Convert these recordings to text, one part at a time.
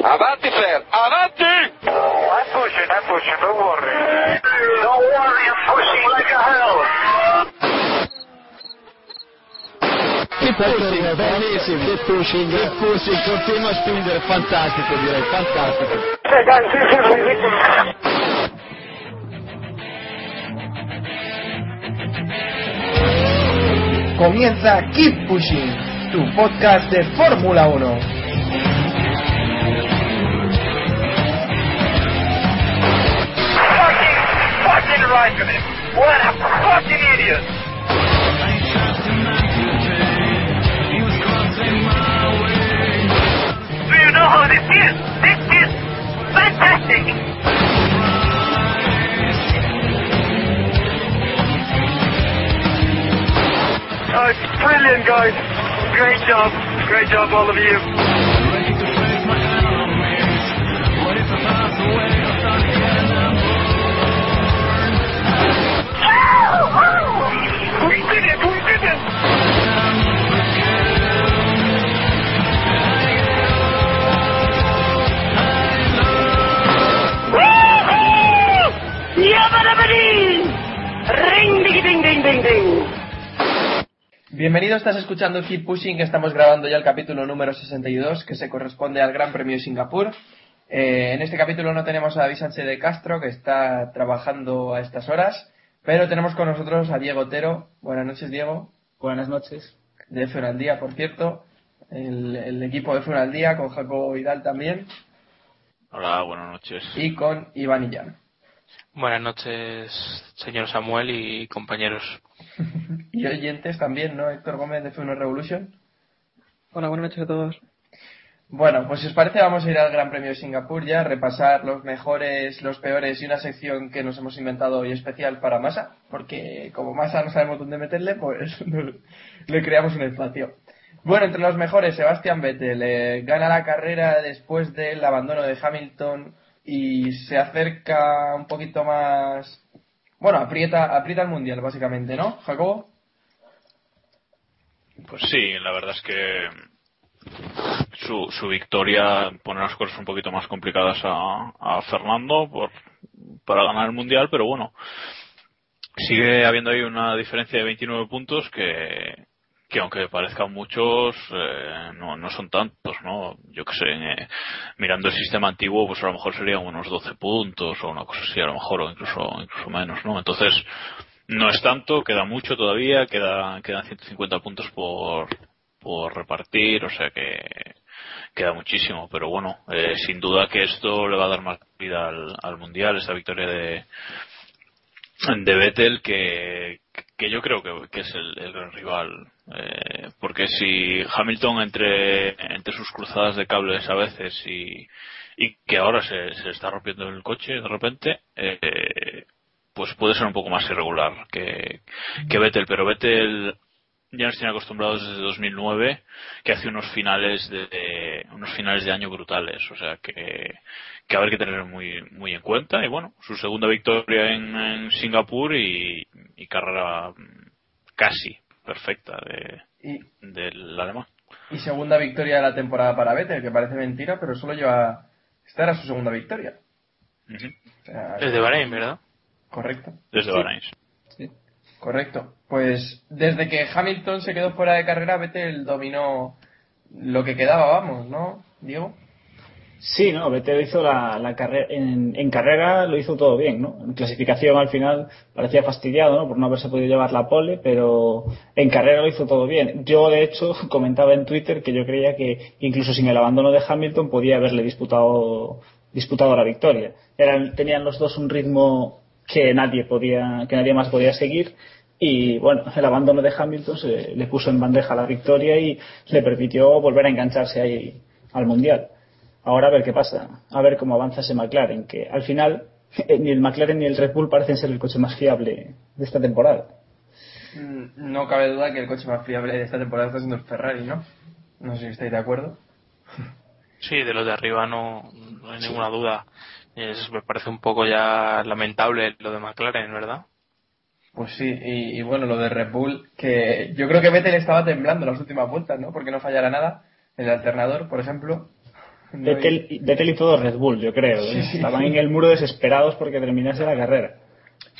Avanti, Flair, avanti! I'm pushing, I'm pushing, don't worry. Don't worry, I'm pushing like a hell. Che pushing, bellissimo, che pushing, che pushing, continua a spingere, fantastico direi, fantastico. Comienza Keep Pushing, tu podcast de Fórmula 1. What a fucking idiot. Do you know how this is? This is fantastic. Brilliant, guys. Great job. Great job, all of you. Ding ding. Bienvenido, estás escuchando Keep Pushing, estamos grabando ya el capítulo número 62 que se corresponde al Gran Premio de Singapur. Eh, en este capítulo no tenemos a David Sánchez de Castro que está trabajando a estas horas, pero tenemos con nosotros a Diego Otero. Buenas noches, Diego. Buenas noches. De F1 al Día, por cierto. El, el equipo de F1 al Día con Jacobo Vidal también Hola, buenas noches. y con Iván Illán. Buenas noches, señor Samuel y compañeros. Y oyentes también, ¿no? Héctor Gómez de F1 Revolution. Hola, buenas noches a todos. Bueno, pues si os parece vamos a ir al Gran Premio de Singapur ya, repasar los mejores, los peores y una sección que nos hemos inventado hoy especial para Massa, porque como Massa no sabemos dónde meterle, pues le creamos un espacio. Bueno, entre los mejores, Sebastián Vettel eh, gana la carrera después del abandono de Hamilton y se acerca un poquito más... Bueno, aprieta, aprieta el mundial básicamente, ¿no, Jacobo? Pues sí, la verdad es que su, su victoria pone las cosas un poquito más complicadas a, a Fernando por, para ganar el mundial, pero bueno, sigue habiendo ahí una diferencia de 29 puntos que, que aunque parezcan muchos, eh, no, no son tantos, ¿no? Yo que sé, eh, mirando el sistema antiguo, pues a lo mejor serían unos 12 puntos o una cosa así, a lo mejor, o incluso, incluso menos, ¿no? Entonces, no es tanto, queda mucho todavía, queda, quedan 150 puntos por, por repartir, o sea que queda muchísimo, pero bueno, eh, sin duda que esto le va a dar más vida al, al mundial, esta victoria de, de Vettel que, que yo creo que, que es el, gran rival. Eh, porque si Hamilton entre, entre sus cruzadas de cables a veces y, y que ahora se, se está rompiendo el coche de repente, eh, pues puede ser un poco más irregular que, que Vettel. Pero Vettel ya nos tiene acostumbrados desde 2009 que hace unos finales de, de- unos finales de año brutales o sea que que habrá que tener muy muy en cuenta y bueno su segunda victoria en, en Singapur y, y carrera mm, casi perfecta de Y, del alemán y segunda victoria de la temporada para Vettel, que parece mentira, pero solo lleva... Esta era su segunda victoria. Ujú. O sea, Desde Bahrein, ¿verdad? correcto. desde Sí. Bahrein Correcto. Pues desde que Hamilton se quedó fuera de carrera, Vettel dominó lo que quedaba, vamos, ¿no, Diego? Sí, no, Vettel hizo la, carrera, en, en, carrera lo hizo todo bien, ¿no? En clasificación al final parecía fastidiado, ¿no? Por no haberse podido llevar la pole, pero en carrera lo hizo todo bien. Yo, de hecho, comentaba en Twitter que yo creía que incluso sin el abandono de Hamilton podía haberle disputado, disputado la victoria. Eran, tenían los dos un ritmo que nadie podía, que nadie más podía seguir y bueno, el abandono de Hamilton se, le puso en bandeja la victoria y le permitió volver a engancharse ahí al mundial. Ahora a ver qué pasa, a ver cómo avanza ese McLaren, que al final ni el McLaren ni el Red Bull parecen ser el coche más fiable de esta temporada. Mm, no cabe duda que el coche más fiable de esta temporada está siendo el Ferrari, ¿no? No sé si estáis de acuerdo. Sí, de los de arriba no, no hay ninguna duda. Es, me parece un poco ya lamentable lo de McLaren, ¿verdad? Pues sí, y, y, bueno, lo de Red Bull, que yo creo que Vettel estaba temblando las últimas vueltas, ¿no? Porque no fallara nada. El alternador, por ejemplo, Vettel, Vettel y todo Red Bull, yo creo. ¿eh? Sí, Estaban en el muro desesperados porque terminase la carrera.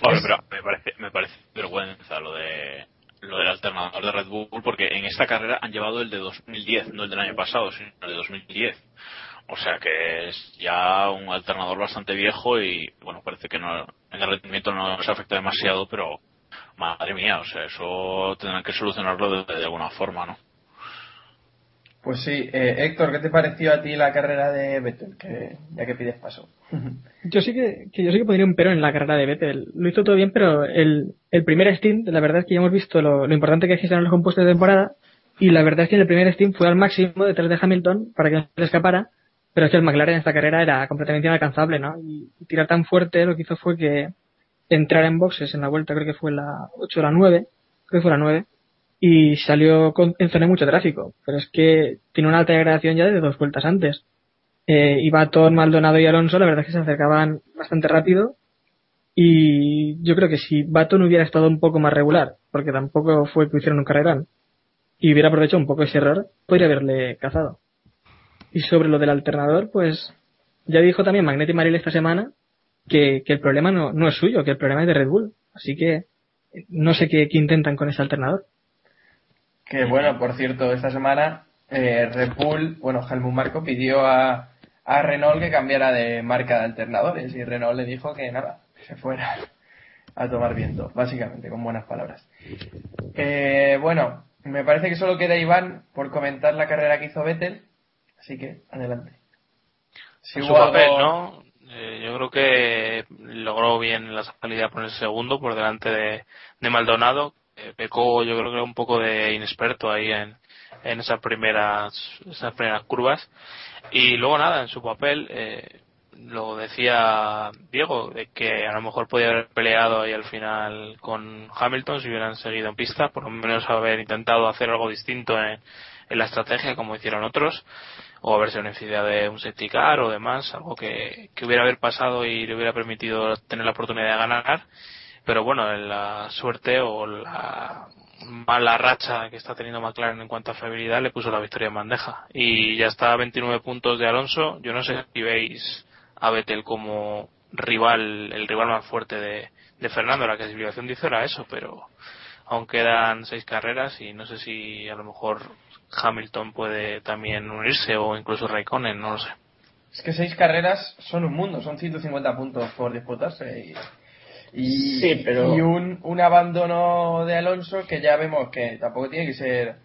Hombre, pero me parece, me parece vergüenza lo de lo del alternador de Red Bull porque en esta carrera han llevado el de 2010, no el del año pasado, sino el de 2010. O sea que es ya un alternador bastante viejo y bueno, parece que no en el rendimiento no se afecta demasiado, pero madre mía, o sea, eso tendrán que solucionarlo de, de alguna forma, ¿no? Pues sí, eh, Héctor, ¿qué te pareció a ti la carrera de Vettel? Que, ya que pides paso. yo sí que, que, yo sí que pondría un pero en la carrera de Vettel. Lo hizo todo bien, pero el, el primer stint, la verdad es que ya hemos visto lo, lo importante que es que los compuestos de temporada, y la verdad es que en el primer stint fue al máximo detrás de Hamilton para que no se le escapara, pero es que el McLaren en esta carrera era completamente inalcanzable, ¿no? Y, y tirar tan fuerte lo que hizo fue que entrar en boxes en la vuelta, creo que fue la 8 o la 9, creo que fue la 9, y salió con, en zona de mucho tráfico. Pero es que tiene una alta degradación ya de dos vueltas antes. Eh, iba todo Maldonado y Alonso, la verdad es que se acercaban bastante rápido. Y yo creo que si Baton hubiera estado un poco más regular, porque tampoco fue que hicieron un carrerón, y hubiera aprovechado un poco ese error, podría haberle cazado. Y sobre lo del alternador, pues ya dijo también Magnetti Maril esta semana que, que el problema no, no es suyo, que el problema es de Red Bull. Así que no sé qué, qué intentan con ese alternador. Que bueno, por cierto, esta semana eh, Red Bull, bueno, Helmut Marco pidió a, a Renault que cambiara de marca de alternadores y Renault le dijo que nada, que se fuera a tomar viento, básicamente, con buenas palabras. Eh, bueno, me parece que solo queda Iván por comentar la carrera que hizo Vettel, así que adelante. Si su papel, algo... ¿no? Eh, yo creo que logró bien la salida por el segundo por delante de, de Maldonado, eh, pecó yo creo que un poco de inexperto ahí en, en esas primeras esas primeras curvas y luego nada en su papel eh, lo decía Diego de que a lo mejor podía haber peleado ahí al final con Hamilton si hubieran seguido en pista por lo menos haber intentado hacer algo distinto en, en la estrategia como hicieron otros o haberse beneficiado de un safety car o demás algo que, que hubiera haber pasado y le hubiera permitido tener la oportunidad de ganar pero bueno, la suerte o la mala racha que está teniendo McLaren en cuanto a fiabilidad le puso la victoria en bandeja. Y ya está a 29 puntos de Alonso. Yo no sé si veis a Vettel como rival, el rival más fuerte de, de Fernando. La clasificación dice era eso, pero aún quedan seis carreras y no sé si a lo mejor Hamilton puede también unirse o incluso Raikkonen, no lo sé. Es que seis carreras son un mundo, son 150 puntos por disputarse y y, sí, pero... y un, un abandono de Alonso que ya vemos que tampoco tiene que ser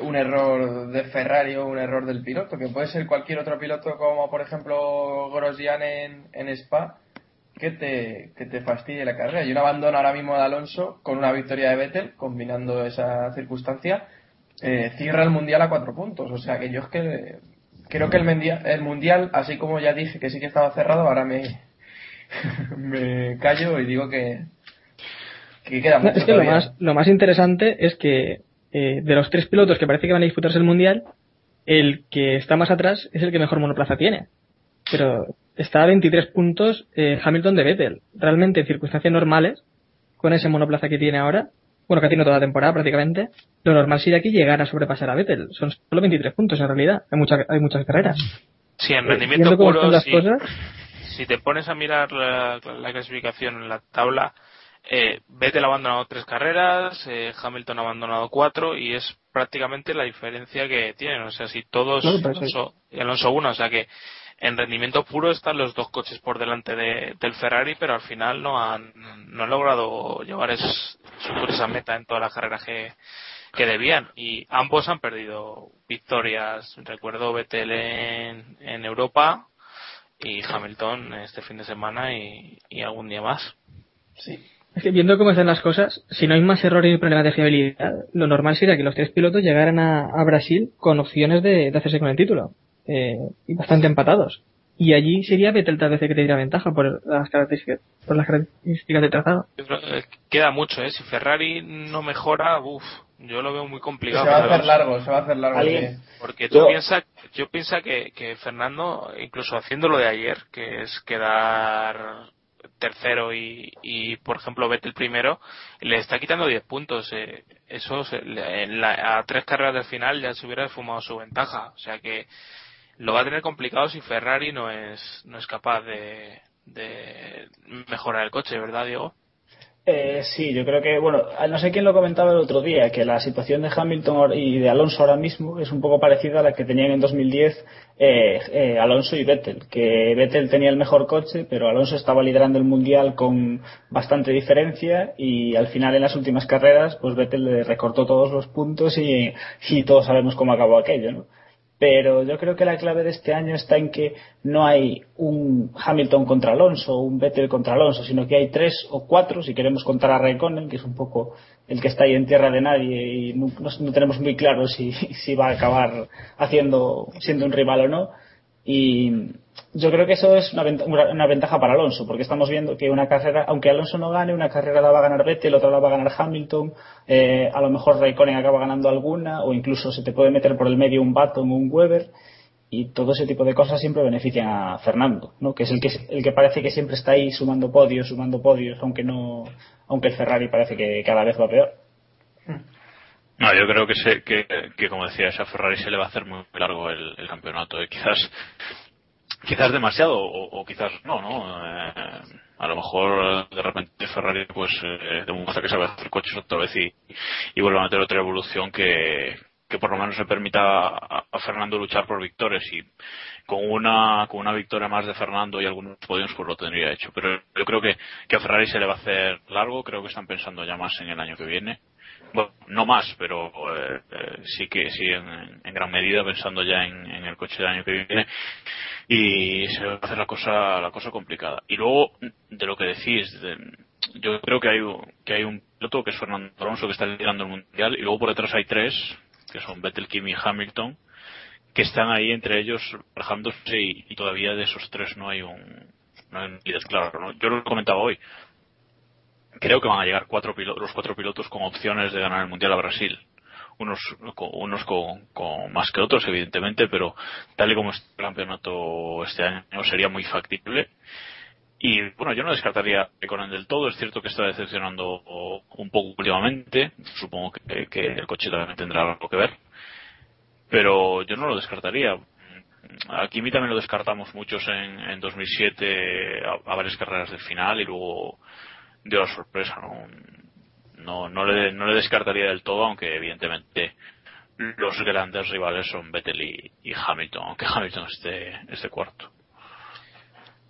un error de Ferrari o un error del piloto, que puede ser cualquier otro piloto como por ejemplo Grosjean en, en Spa que te, que te fastidie la carrera. Y un abandono ahora mismo de Alonso con una victoria de Vettel, combinando esa circunstancia, eh, cierra el Mundial a cuatro puntos. O sea que yo es que creo que el, mundial, el Mundial, así como ya dije que sí que estaba cerrado, ahora me, me callo y digo que, que queda mucho no, es que lo más, lo más interesante es que eh, de los tres pilotos que parece que van a disputarse el mundial, el que está más atrás es el que mejor monoplaza tiene. Pero está a 23 puntos eh, Hamilton de Vettel. Realmente en circunstancias normales, con ese monoplaza que tiene ahora, bueno, que ha tenido toda la temporada prácticamente, lo normal sería que llegara a sobrepasar a Vettel. Son solo 23 puntos en realidad. Hay, mucha, hay muchas carreras. Sí, en rendimiento eh, puro, las sí. cosas, si te pones a mirar la, la clasificación en la tabla, eh, Vettel ha abandonado tres carreras, eh, Hamilton ha abandonado cuatro y es prácticamente la diferencia que tienen. O sea, si todos sí. Alonso, Alonso uno, o sea que en rendimiento puro están los dos coches por delante de, del Ferrari, pero al final no han, no han logrado llevar es, esa meta en todas las carreras que, que debían. Y ambos han perdido victorias. Recuerdo Vettel en, en Europa y Hamilton este fin de semana y, y algún día más. Sí. Es que viendo cómo están las cosas, si no hay más errores ni problemas de fiabilidad, lo normal sería que los tres pilotos llegaran a, a Brasil con opciones de, de, hacerse con el título. Eh, y bastante empatados. Y allí sería Vettel tal vez el que tendría ventaja por las características, por las características de trazado. Queda mucho, ¿eh? Si Ferrari no mejora, uff, yo lo veo muy complicado. Se va a hacer largo, se va a hacer largo. Porque tú yo... piensas, yo pienso que, que Fernando, incluso haciendo lo de ayer, que es quedar tercero y, y por ejemplo Vettel primero, le está quitando 10 puntos. Eh, eso se, en la, a tres carreras del final ya se hubiera fumado su ventaja. O sea que lo va a tener complicado si Ferrari no es, no es capaz de, de mejorar el coche, ¿verdad, Diego? Eh, sí, yo creo que, bueno, no sé quién lo comentaba el otro día, que la situación de Hamilton y de Alonso ahora mismo es un poco parecida a la que tenían en 2010 eh, eh, Alonso y Vettel, que Vettel tenía el mejor coche, pero Alonso estaba liderando el mundial con bastante diferencia y al final en las últimas carreras, pues Vettel le recortó todos los puntos y, y todos sabemos cómo acabó aquello, ¿no? Pero yo creo que la clave de este año está en que no hay un Hamilton contra Alonso o un Vettel contra Alonso, sino que hay tres o cuatro, si queremos contar a Raikkonen, que es un poco el que está ahí en tierra de nadie y no, no tenemos muy claro si, si va a acabar haciendo, siendo un rival o no. Y yo creo que eso es una, una, ventaja para Alonso, porque estamos viendo que una carrera, aunque Alonso no gane, una carrera la va a ganar Vettel, otra la va a ganar Hamilton, eh, a lo mejor Raikkonen acaba ganando alguna, o incluso se te puede meter por el medio un Baton o un Weber, y todo ese tipo de cosas siempre benefician a Fernando, ¿no? que es el que, el que parece que siempre está ahí sumando podios, sumando podios, aunque no, aunque el Ferrari parece que cada vez va peor. No, yo creo que, se, que, que, como decía, a Ferrari se le va a hacer muy largo el, el campeonato. Y quizás quizás demasiado o, quizás no, ¿no? Eh, a lo mejor de repente Ferrari pues eh, demuestra que sabe hacer coches otra vez y, y vuelve a meter otra evolución que, que por lo menos le permita a, a, Fernando luchar por victorias. Y con una con una victoria más de Fernando y algunos podios pues lo tendría hecho. Pero yo creo que, que a Ferrari se le va a hacer largo. Creo que están pensando ya más en el año que viene bueno, no más, pero eh, eh, sí que sí en, gran medida pensando ya en, el coche del año que viene y se va a hacer la cosa la cosa complicada. Y luego de lo que decís, de, yo creo que hay que hay un piloto que es Fernando Alonso que está liderando el mundial y luego por detrás hay tres que son Vettel, Kimi y Hamilton que están ahí entre ellos trabajándose y, y, todavía de esos tres no hay un no hay un líder claro. ¿no? Yo lo comentaba hoy creo que van a llegar cuatro los cuatro pilotos con opciones de ganar el mundial a Brasil. Unos, unos con, con, más que otros, evidentemente, pero tal y como está el campeonato este año sería muy factible. Y bueno, yo no descartaría Reconen del todo. Es cierto que está decepcionando un poco últimamente. Supongo que, el coche también tendrá algo que ver. Pero yo no lo descartaría. Aquí también lo descartamos muchos en, en 2007 a, a varias carreras del final y luego dio la sorpresa. ¿no? No, no, le, no le descartaría del todo, aunque evidentemente los grandes rivales son Vettel y, y Hamilton, aunque Hamilton esté, esté cuarto.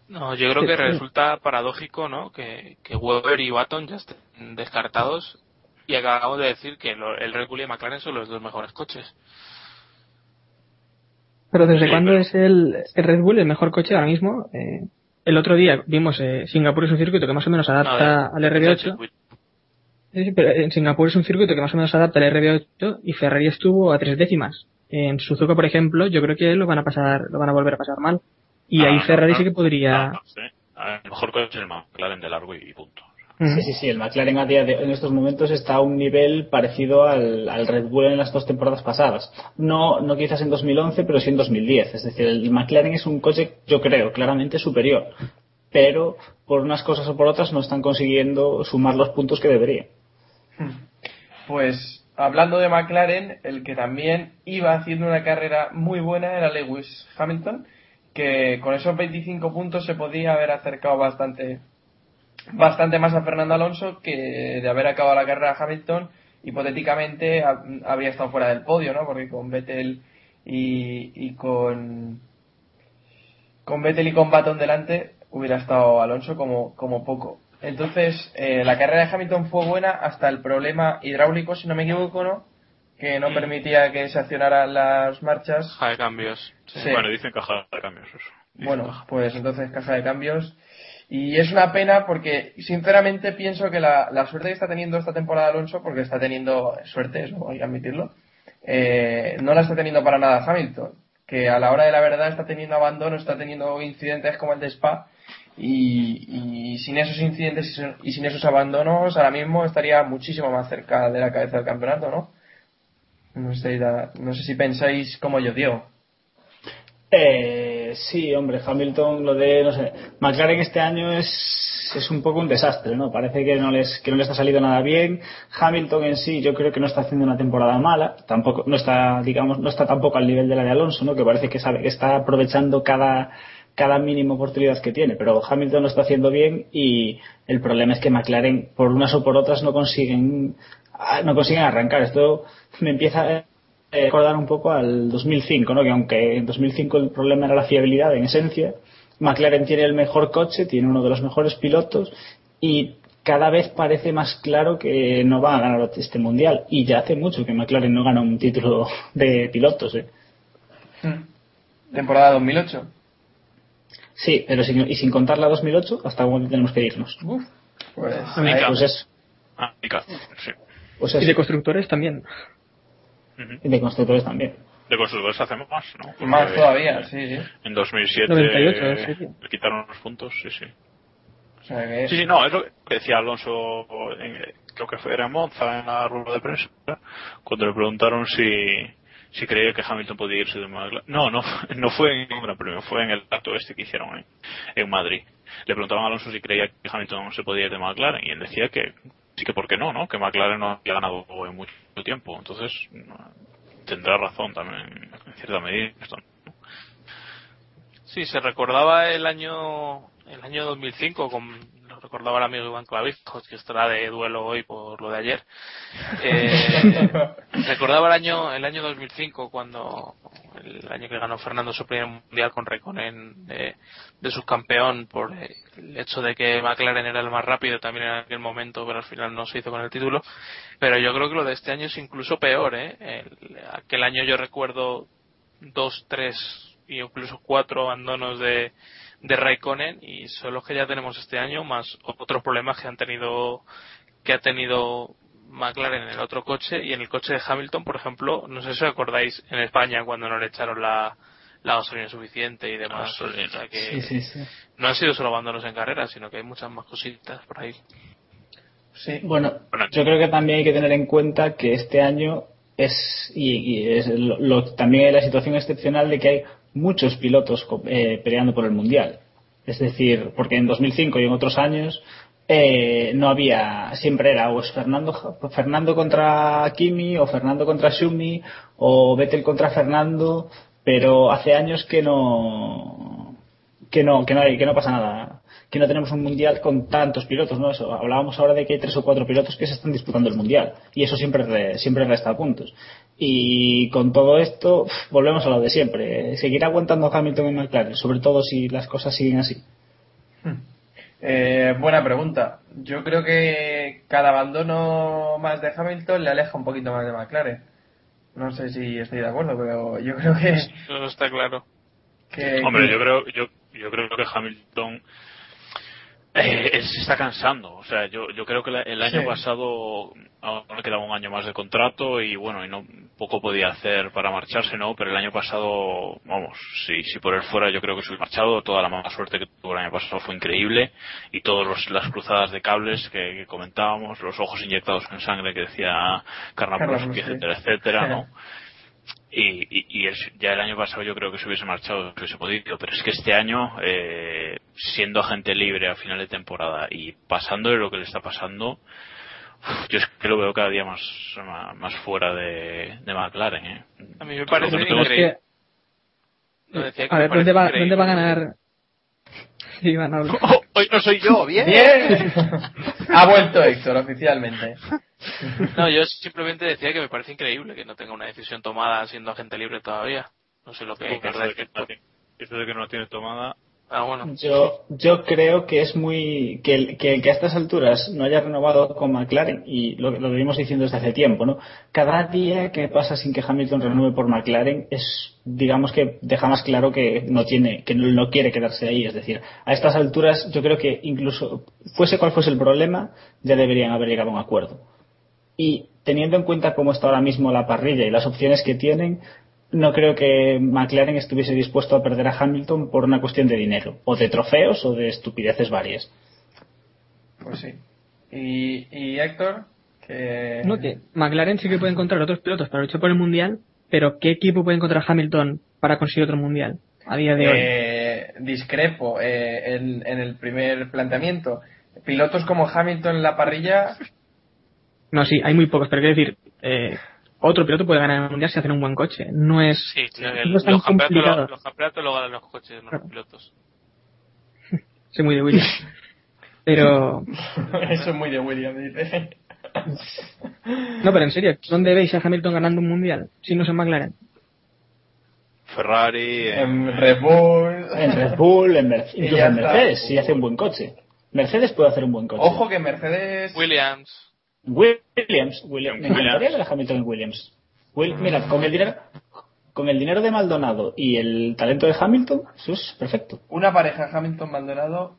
No, yo creo que resulta paradójico, ¿no? Que, que Weber y Baton ya estén descartados y acabamos de decir que lo, el Red Bull y McLaren son los dos mejores coches. Pero ¿desde sí, cuándo pero... es el, el, Red Bull el mejor coche ahora mismo? Eh, el otro día vimos eh, Singapur es un circuito que más o menos adapta al RB8. Sí, pero en Singapur es un circuito que más o menos adapta al RB8 y Ferrari estuvo a tres décimas. En Suzuka, por ejemplo, yo creo que lo van a pasar, lo van a volver a pasar mal. Y ah, ahí Ferrari no, sí que podría. No, sí. El mejor coche el McLaren de largo y punto. Sí, sí, sí. El McLaren a día de, en estos momentos está a un nivel parecido al, al, Red Bull en las dos temporadas pasadas. No, no quizás en 2011, pero sí en 2010. Es decir, el McLaren es un coche, yo creo, claramente superior. Pero por unas cosas o por otras no están consiguiendo sumar los puntos que deberían. Pues hablando de McLaren, el que también iba haciendo una carrera muy buena era Lewis Hamilton, que con esos 25 puntos se podía haber acercado bastante bastante más a Fernando Alonso que de haber acabado la carrera Hamilton hipotéticamente habría estado fuera del podio, ¿no? Porque con Vettel y, y con con Vettel y con Baton delante hubiera estado Alonso como, como poco. Entonces, eh, la carrera de Hamilton fue buena hasta el problema hidráulico, si no me equivoco, ¿no? Que no permitía que se accionaran las marchas. Caja de cambios. Sí. Bueno, dicen caja de cambios. Dicen Bueno, caja. pues entonces caja de cambios. Y es una pena porque, sinceramente, pienso que la, la suerte que está teniendo esta temporada Alonso, porque está teniendo suerte, eso hay que admitirlo, eh, no la está teniendo para nada Hamilton. Que a la hora de la verdad está teniendo abandono, está teniendo incidentes como el de Spa. Y, sin esos incidentes y sin- esos abandonos, ahora mismo estaría muchísimo más cerca de la cabeza del campeonato, ¿no? No sé, no sé si pensáis como yo, Diego. Eh, sí, hombre, Hamilton, lo de, no sé, McLaren este año es, es un poco un desastre, ¿no? Parece que no les, que no les ha salido nada bien. Hamilton en sí, yo creo que no está haciendo una temporada mala, tampoco, no está, digamos, no está tampoco al nivel de la de Alonso, ¿no? Que parece que sabe que está aprovechando cada, cada mínima oportunidad que tiene, pero Hamilton lo está haciendo bien y el problema es que McLaren, por unas o por otras, no consiguen, no consiguen arrancar. Esto me empieza eh, recordar un poco al 2005, ¿no? que aunque en 2005 el problema era la fiabilidad en esencia, McLaren tiene el mejor coche, tiene uno de los mejores pilotos y cada vez parece más claro que no va a ganar este mundial. Y ya hace mucho que McLaren no gana un título de pilotos. ¿eh? Temporada 2008. Sí, pero sin, y sin contar la 2008, ¿hasta dónde tenemos que irnos? Pues, Ahí, pues es- Mica, sí. pues Y de constructores también. Y de constructores también. De constructores hacemos más, ¿no? Porque Más todavía, sí, sí. En 2007 98, eh, sí, sí. le quitaron los puntos, sí, sí. O sea que Sí, sí, no, es lo que decía Alonso, en, creo que fue era en Monza, en la rueda de prensa, cuando le preguntaron si, si creía que Hamilton podía irse de McLaren. No, no, no fue en un gran premio, fue en el acto este que hicieron en, en Madrid. Le preguntaban a Alonso si creía que Hamilton se podía ir de McLaren y él decía que sí que por qué no, ¿no? Que McLaren no había ganado en mucho tiempo. Entonces, tendrá razón también, en cierta medida. ¿no? Sí, se recordaba el año el año 2005, con, recordaba el amigo Iván Clavijos, que estará de duelo hoy por lo de ayer. Eh, recordaba el año el año 2005, cuando el año que ganó Fernando su primer mundial con Reconen de, de subcampeón por el hecho de que McLaren era el más rápido también en aquel momento, pero al final no se hizo con el título. Pero yo creo que lo de este año es incluso peor, ¿eh? El- aquel año yo recuerdo dos, tres y incluso cuatro abandonos de, de Raikkonen y son los que ya tenemos este año más otros problemas que han tenido que ha tenido McLaren en el otro coche y en el coche de Hamilton por ejemplo no sé si os acordáis en España cuando no le echaron la, la gasolina suficiente y demás. O sea que Sí, sí, sí. no han sido solo abandonos en carrera sino que hay muchas más cositas por ahí sí. Bueno, Bueno, yo creo que también hay que tener en cuenta que este año es, y, y es lo, lo- también hay la situación excepcional de que hay muchos pilotos eh, peleando por el mundial. Es decir, porque en 2005 y en otros años eh, no había, siempre era o es Fernando, Fernando contra Kimi o Fernando contra Schumi o Vettel contra Fernando, pero hace años que no, que no, que no hay, que no pasa nada, que no tenemos un mundial con tantos pilotos, ¿no? Eso, hablábamos ahora de que hay tres o cuatro pilotos que se están disputando el mundial y eso siempre re- siempre resta puntos. Y con todo esto volvemos a lo de siempre, seguirá aguantando Hamilton en McLaren, sobre todo si las cosas siguen así. Eh, buena pregunta. Yo creo que cada abandono más de Hamilton le aleja un poquito más de McLaren. No sé si estoy de acuerdo, pero yo creo que. eso está claro que- Hombre, que- yo creo, yo, yo creo que Hamilton eh, él se está cansando. O sea, yo, yo creo que la- el año Sí. pasado le quedaba un año más de contrato y bueno, y no poco podía hacer para marcharse, ¿no? Pero el año pasado, vamos, si, si por él fuera, yo creo que se hubiera marchado. Toda la mala suerte que tuvo el año pasado fue increíble y todas las cruzadas de cables que, que comentábamos, los ojos inyectados en sangre que decía Karnapolsky. etcétera, etcétera, ¿no? Y, y, y él ya el año pasado yo creo que se hubiese marchado, se hubiese podido, pero es que este año, eh, siendo agente libre a final de temporada y pasándole lo que le está pasando, yo es que lo veo cada día más, más, más fuera de, de McLaren. ¿eh? a mí me parece no increíble Que- No, a ver, ¿dónde va. ¿dónde va a ganar? Sí, Iván, habla. Oh, hoy no soy yo, bien. ¡Bien! ha vuelto Héctor oficialmente. No, yo simplemente decía que me parece increíble que no tenga una decisión tomada siendo agente libre todavía. No sé lo que hay que Eso de que Eso de que no la tiene tomada. Ah. Yo, yo creo que es muy. Que, el- que, que a estas alturas no haya renovado con McLaren, y lo, lo venimos diciendo desde hace tiempo, ¿no? Cada día que pasa sin que Hamilton renueve por McLaren es, digamos que deja más claro que no tiene, que no, no quiere quedarse ahí. Es decir, a estas alturas yo creo que incluso, fuese cual fuese el problema, ya deberían haber llegado a un acuerdo. Y teniendo en cuenta cómo está ahora mismo la parrilla y las opciones que tienen, no creo que McLaren estuviese dispuesto a perder a Hamilton por una cuestión de dinero, o de trofeos, o de estupideces varias. Pues sí. Y, y Héctor, que... No, que McLaren sí que puede encontrar otros pilotos para luchar por el mundial, pero ¿qué equipo puede encontrar Hamilton para conseguir otro mundial a día de hoy? Eh, discrepo eh, en, en el primer planteamiento. Pilotos como Hamilton en la parrilla, No, sí, hay muy pocos, pero quiero decir, eh, otro piloto puede ganar el mundial si hacen un buen coche. No es, Sí, el- no es tan los, campeonatos, los campeonatos lo ganan los coches, no los pilotos. Soy muy de Williams. Pero, eso es muy de Williams, dice. no, pero en serio, ¿dónde veis a Hamilton ganando un mundial si no es en McLaren? Ferrari. En Red Bull. En Red Bull, en en. Mercedes, si hace un buen coche. Mercedes puede hacer un buen coche. Ojo que Mercedes. Williams. Williams, Williams. Me encantaría ver a Hamilton en Williams. Will- mira, con el dinero, con el dinero de Maldonado y el talento de Hamilton, eso es perfecto. Una pareja Hamilton-Maldonado.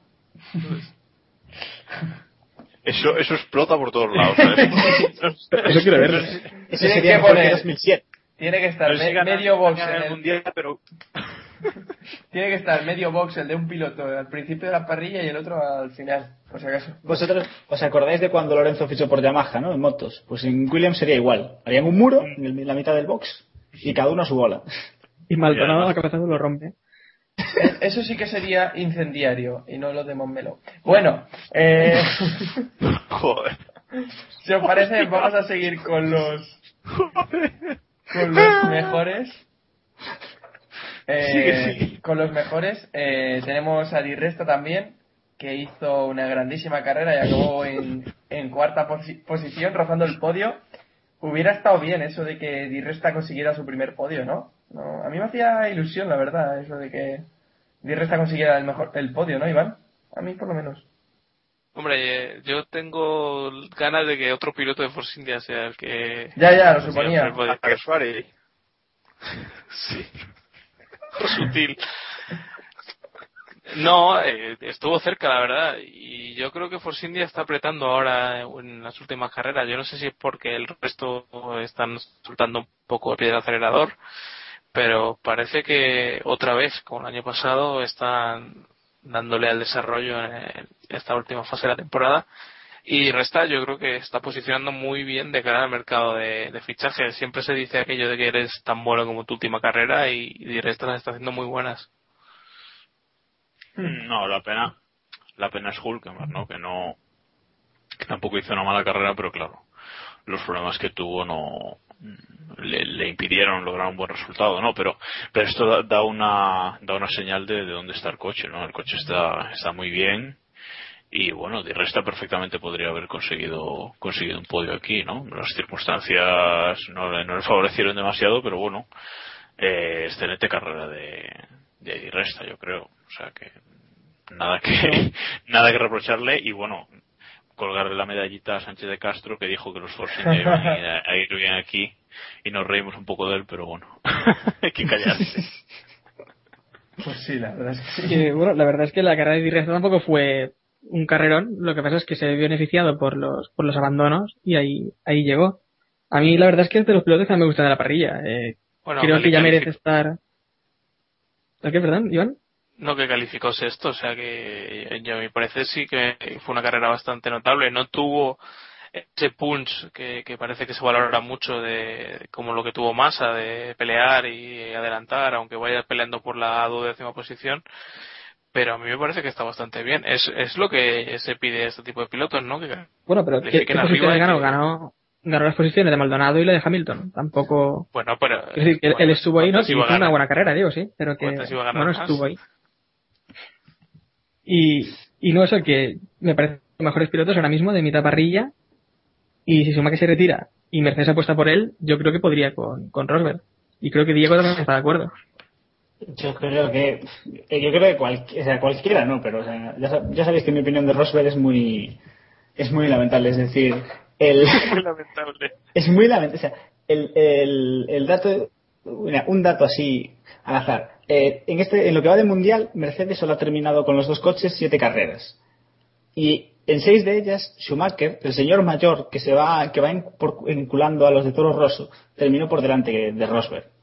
Eso, eso explota por todos lados. ¿sabes? Eso quiero. Ese Tienes sería que poner- 2007. Tiene que estar No sé si me- ganan- medio box en el, mundial, pero Tiene que estar medio box el de un piloto al principio de la parrilla y el otro al final, por si acaso. Vosotros os acordáis de cuando Lorenzo fichó por Yamaha, ¿no? En motos. Pues en Williams sería igual. Harían un muro en el- en la mitad del box y cada uno a su bola. Y Maldonado a cabezazo lo rompe. Eh, Eso sí que sería incendiario y no lo de Montmeló. Bueno, eh, joder. si os parece, vamos a seguir con los con los mejores. Eh, Sigue, sigue. Con los mejores eh, tenemos a Di Resta también, que hizo una grandísima carrera y acabó en, en cuarta posi- posición, rozando el podio. Hubiera estado bien eso de que Di Resta consiguiera su primer podio, ¿no? no a mí me hacía ilusión, la verdad, eso de que Di Resta consiguiera el mejor el podio, ¿no, Iván? A mí, por lo menos. Hombre, eh, yo tengo ganas de que otro piloto de Force India sea el que... Ya, ya, lo suponía. Ferrari. Sí. Sutil. No, eh, estuvo cerca, la verdad. Y yo creo que Force India está apretando ahora en las últimas carreras. Yo no sé si es porque el resto están soltando un poco el pie del acelerador, pero parece que otra vez, como el año pasado, están dándole al desarrollo en esta última fase de la temporada. Y Resta yo creo que está posicionando muy bien de cara al mercado de, de fichajes. Siempre se dice aquello de que eres tan bueno como tu última carrera y, y Resta las está haciendo muy buenas. No, la pena, la pena es Hulkenberg, ¿no? Que no, que tampoco hizo una mala carrera, pero claro, los problemas que tuvo no le, le impidieron lograr un buen resultado, ¿no? Pero, pero esto da, da una, da una señal de, de dónde está el coche, ¿no? El coche está, está muy bien y bueno, de resta perfectamente podría haber conseguido, conseguido un podio aquí, ¿no? Las circunstancias no, le- no le favorecieron demasiado, pero bueno, eh, excelente carrera de, de Di Resta, yo creo. O sea que nada que nada que reprocharle y bueno, colgarle la medallita a Sánchez de Castro que dijo que los Force India a ir, a ir bien aquí y nos reímos un poco de él, pero bueno, hay que callarse. Pues sí, la verdad es que sí. Que, bueno, la verdad es que la carrera de Di Resta tampoco fue un carrerón. Lo que pasa es que se vio beneficiado por los, por los abandonos y ahí, ahí llegó. A mí la verdad es que es de los pilotos que más me gustan de la parrilla. Eh, Bueno, creo que ya merece estar. ¿El qué, perdón, Iván? No que calificó sexto, o sea que yo a mi parecer sí que fue una carrera bastante notable. No tuvo ese punch que, que parece que se valora mucho de como lo que tuvo Massa de pelear y adelantar, aunque vaya peleando por la duodécima posición. Pero a mí me parece que está bastante bien. Es, es lo que se pide a este tipo de pilotos, ¿no? Que Bueno, pero ¿qué, califiquen qué arriba posiciones y ganó? que- ganó? Ganó las posiciones de Maldonado y la de Hamilton. Tampoco. Bueno, pero. Es decir, que él- él ¿cuántas- estuvo ahí, ¿no? a hizo una buena carrera, digo, sí. Pero que. ¿Cuántas iba a ganar Bueno, estuvo ahí. Y, y no eso, que me parece los mejores pilotos ahora mismo de mitad parrilla. Y si suma que se retira y Mercedes apuesta por él, yo creo que podría con, con Rosberg. Y creo que Diego también está de acuerdo. Yo creo que eh, yo creo que cualquiera, o sea, cualquiera no, pero o sea, ya, ya, sabéis que mi opinión de Rosberg es muy es muy lamentable, es decir, el muy lamentable. es muy lamentable, o sea, el, el, el dato un dato así al azar. Eh, en este en lo que va de mundial, Mercedes solo ha terminado con los dos coches siete carreras. Y en seis de ellas, Schumacher, el señor mayor que se va que va vinculando a los de Toro Rosso, terminó por delante de Rosberg.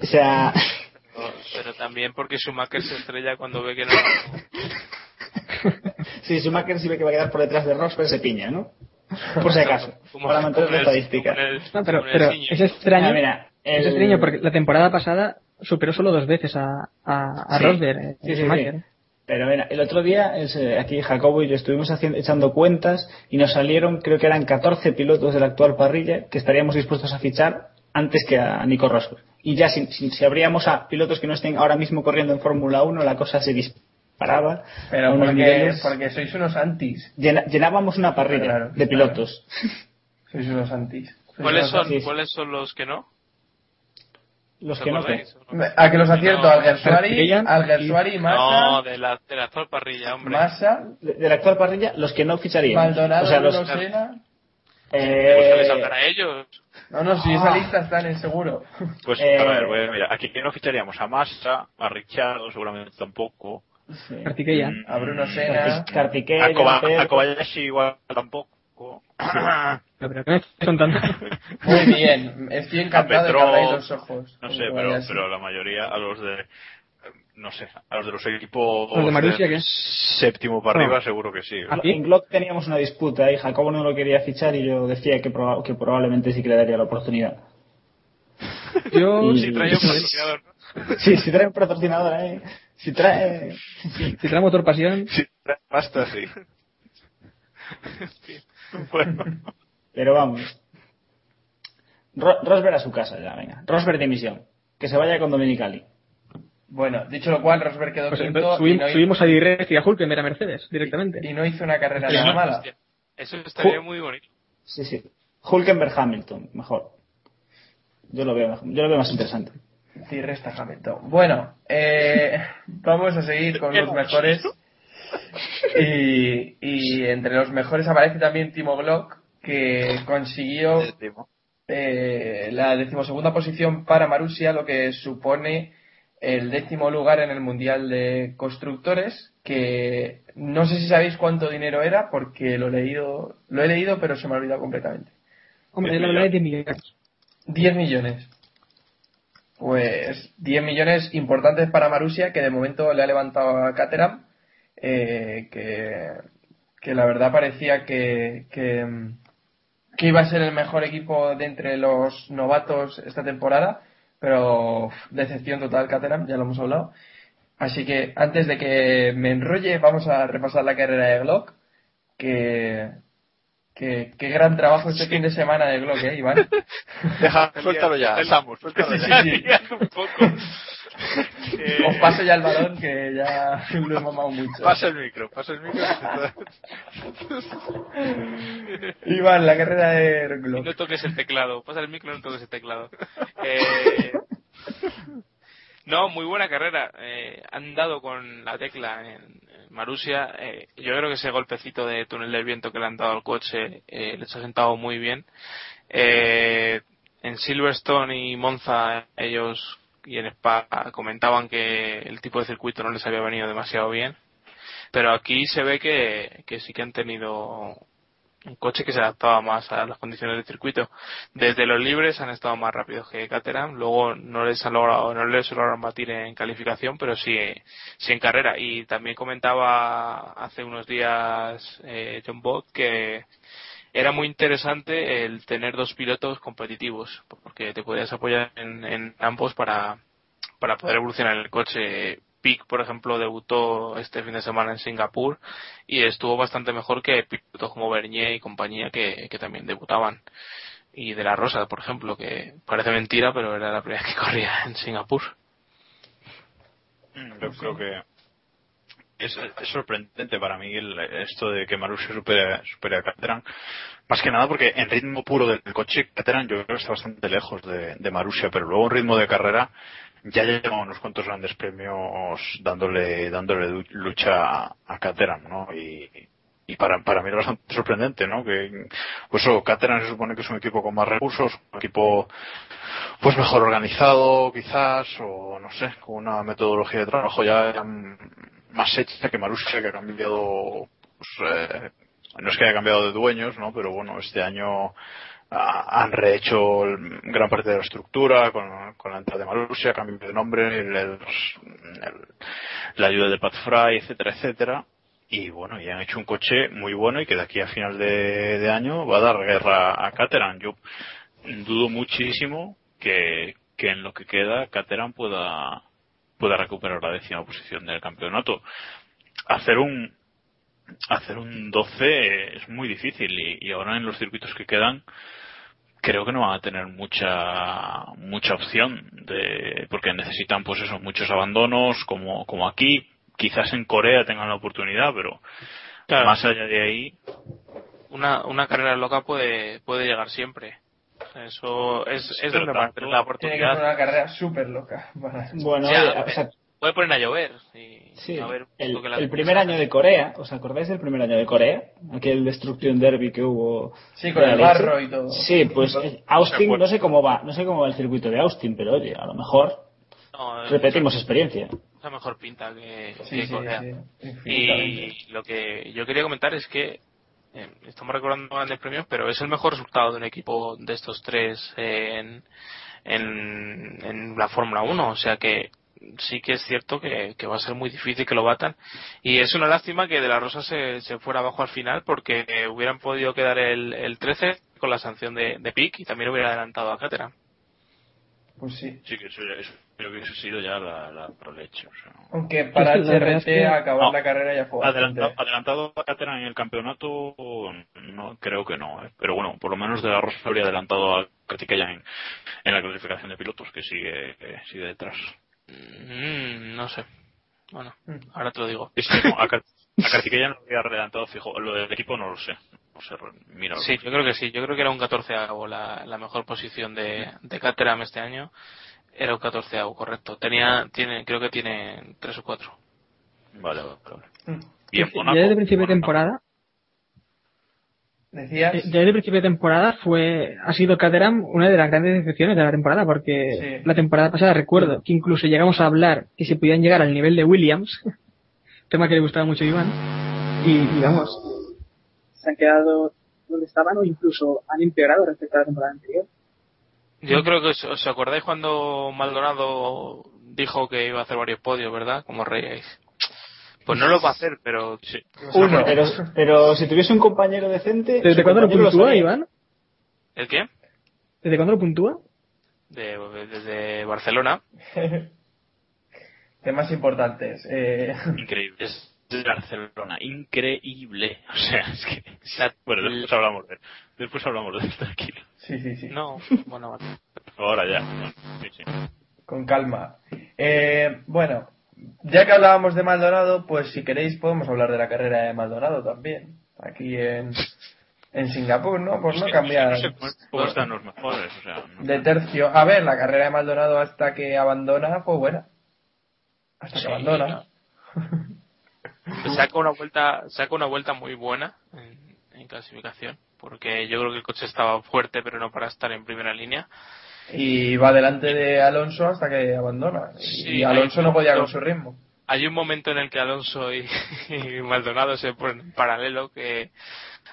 O sea. Pero, también porque Schumacher se estrella cuando ve que no. sí, Schumacher si ve que va a quedar por detrás de Rosberg se piña, ¿no? Por si acaso. para mantener la estadística. no, pero, pero es extraño. mira, Es extraño porque la temporada pasada superó solo dos veces a, a, Rosberg. Eh, sí, Schumacher. Pero mira, el otro día eh, aquí Jacobo y yo estuvimos haciendo, echando cuentas y nos salieron, creo que eran 14 pilotos de la actual parrilla que estaríamos dispuestos a fichar antes que a Nico Rosberg. Y ya si, si, abríamos a pilotos que no estén ahora mismo corriendo en Fórmula 1, la cosa se disparaba. Pero porque, porque sois unos antis. llenábamos una parrilla de pilotos. Sois unos antis. ¿Cuáles son, ¿Cuáles son los que no? Los que no A que los acierto, al Gersuari, al Gersuari, Massa. No, de la, de la actual parrilla, hombre. Massa. De, la actual parrilla, los que no ficharían. Maldonado, o sea, los, eh... Pues les a ellos. No, no, si esa lista está en el seguro. Pues eh... a ver, bueno, mira, aquí no ficharíamos a Massa, a Richard, seguramente tampoco. Sí. Mm, a Bruno Sena. A, Kobayashi igual tampoco. pero ¿qué son tantos? Muy bien, estoy encantado de que los ojos. No sé, pero, pero la mayoría, a los de no sé, a los de los equipos ¿Los de Marusia, ¿qué? séptimo para arriba seguro que sí. En Glock teníamos una disputa y Jacobo no lo quería fichar y yo decía que, que probablemente sí que le daría la oportunidad. Yo si trae un patrocinador. Sí, si trae un patrocinador, eh. Si trae... Si trae motor pasión. Si trae pasta, sí. bueno. Pero vamos. Rosberg a su casa ya, venga. Rosberg de misión. Que se vaya con Dominicali. Bueno, dicho lo cual, Rosberg quedó pues quinto. subimos a Direct y a Hulkenberg a Mercedes, directamente. Y, no hizo una carrera nada mala. Eso estaría muy bonito. Sí, sí. Hulkenberg Hamilton, mejor. Yo lo veo, yo lo veo más interesante. Sí, resta Hamilton. Bueno, eh, vamos a seguir con los mejores. Y, y, entre los mejores aparece también Timo Glock, que consiguió eh, la decimosegunda posición para Marusia, lo que supone el décimo lugar en el Mundial de Constructores, que no sé si sabéis cuánto dinero era, porque lo he leído, lo he leído, pero se me ha olvidado completamente. Hombre, es 10 millones. 10 millones. Pues 10 millones importantes para Marusia, que de momento le ha levantado a Caterham, eh, que, que, la verdad parecía que, que, que iba a ser el mejor equipo de entre los novatos esta temporada pero decepción total Caterham, ya lo hemos hablado. Así que antes de que me enrolle, vamos a repasar la carrera de Glock. Que, que, gran trabajo este fin de semana de Glock, ¿eh, Iván? Deja, suéltalo ya, Samus, suéltalo ya. un poco. Os paso ya el balón que ya lo he mamado mucho. Pasa el micro, pasa el micro. Iván, la carrera de Glock. no toques el teclado, pasa el micro, no toques el teclado. Eh, no, muy buena carrera. Eh, han dado con la tecla en, Marusia. Eh, yo creo que ese golpecito de túnel del viento que le han dado al coche eh, les ha sentado muy bien. Eh, en Silverstone y Monza ellos y en Spa comentaban que el tipo de circuito no les había venido demasiado bien. Pero aquí se ve que, que sí que han tenido un coche que se adaptaba más a las condiciones del circuito. Desde los libres han estado más rápidos que Caterham, luego no les han logrado, no les lograron batir en calificación, pero sí, sí en carrera. Y también comentaba hace unos días eh, John Bott que era muy interesante el tener dos pilotos competitivos, porque te podías apoyar en, en ambos para, para poder evolucionar el coche Pic, por ejemplo, debutó este fin de semana en Singapur y estuvo bastante mejor que pilotos como Bernier y compañía que, también debutaban. Y de la Rosa, por ejemplo, que parece mentira, pero era la primera que corría en Singapur. Yo creo que es, sorprendente para mí el, esto de que Marussia supere, supere a Caterham. Más que nada porque en ritmo puro del coche, Caterham yo creo que está bastante lejos de, de pero luego en ritmo de carrera ya lleva unos cuantos grandes premios dándole dándole lucha a Caterham, ¿no? Y, y para, para mí es bastante sorprendente, ¿no? Que, pues eso, Caterham se supone que es un equipo con más recursos, un equipo pues mejor organizado quizás, o no sé, con una metodología de trabajo ya más hecha que Marussia, que ha cambiado, pues, eh, no es que haya cambiado de dueños, ¿no? Pero bueno, este año han rehecho gran parte de la estructura con, la entrada de Marussia, cambio de nombre, la ayuda de Pat Fry, etcétera, etcétera y bueno, y han hecho un coche muy bueno y que de aquí a final de, año va a dar guerra a Caterham. Yo dudo muchísimo que, que en lo que queda Caterham pueda, pueda recuperar la décima posición del campeonato. Hacer un, hacer un 12 es muy difícil y, ahora en los circuitos que quedan creo que no van a tener mucha mucha opción de porque necesitan pues eso muchos abandonos como como aquí quizás en Corea tengan la oportunidad, pero más allá de ahí. Una, una carrera loca puede, puede llegar siempre. Eso es, es donde va a tener la oportunidad. Tiene que ser una carrera súper loca. Bueno, puede poner a llover. sí, el, primer año de Corea, ¿os acordáis del primer año de Corea? Aquel Destruction Derby que hubo. Sí, con el barro y todo. Sí, pues Austin, no sé cómo va, no sé cómo va el circuito de Austin, pero oye, a lo mejor repetimos experiencia la mejor pinta que, Corea. y lo que yo quería comentar es que eh, estamos recordando grandes premios, pero es el mejor resultado de un equipo de estos tres en, en, la Fórmula 1. O sea que sí que es cierto que, va a ser muy difícil que lo batan. Y es una lástima que De La Rosa se, se fuera abajo al final porque hubieran podido quedar el, el 13 con la sanción de, de PIC y también hubiera adelantado a Cátera. Pues sí. Sí, que eso, eso creo que eso ha sido ya la, la proleche. O sea. Aunque para el CRT acabar la carrera ya fue adelantado, adelantado a Caterham en el campeonato, no creo que no. ¿eh? Pero bueno, por lo menos de la Rosa habría adelantado a ya en, en la clasificación de pilotos, que sigue, sigue detrás. Mm, no sé. Bueno, mm. ahora te lo digo. Sí, no, a, a no lo había adelantado fijo. Lo del equipo no lo sé. Sí, yo creo que sí. Yo creo que era un 14 la, la mejor posición de, de Caterham este año. Era un 14 correcto. Tenía, tiene, creo que tiene 3 o 4. Vale, vale, vale. Bien, ya desde el principio de temporada. Decías. Ya desde el principio de temporada fue, ha sido Caterham una de las grandes decepciones de la temporada, porque la temporada pasada recuerdo que incluso llegamos a hablar que se podían llegar al nivel de Williams, tema que le gustaba mucho a Iván, y digamos, se han quedado donde estaban o incluso han empeorado respecto a la temporada anterior. Yo creo que os, acordáis cuando Maldonado dijo que iba a hacer varios podios, ¿verdad? Como reíais. Pues no lo va a hacer, pero sí. Uno, pero, pero si tuviese un compañero decente. ¿Desde cuándo lo puntúa, Iván? ¿El qué? ¿Desde cuándo lo puntúa? De, desde Barcelona. Temas importantes. Eh... Increíble de Barcelona. Increíble. O sea, es que. Bueno, después hablamos de Después hablamos de esto, tranquilo. Sí, sí, sí. No, bueno, Ahora ya. Sí, sí. Con calma. Eh, bueno, ya que hablábamos de Maldonado, pues si queréis podemos hablar de la carrera de Maldonado también. Aquí en, en Singapur, ¿no? Pues no cambiar. No están los mejores, o sea, De tercio. A ver, la carrera de Maldonado hasta que abandona fue buena. Hasta que abandona. saca una vuelta saca una vuelta muy buena en, clasificación porque yo creo que el coche estaba fuerte pero no para estar en primera línea y va delante de Alonso hasta que abandona. Y Alonso no podía con su ritmo. Hay un momento en el que Alonso y, Maldonado se ponen en paralelo que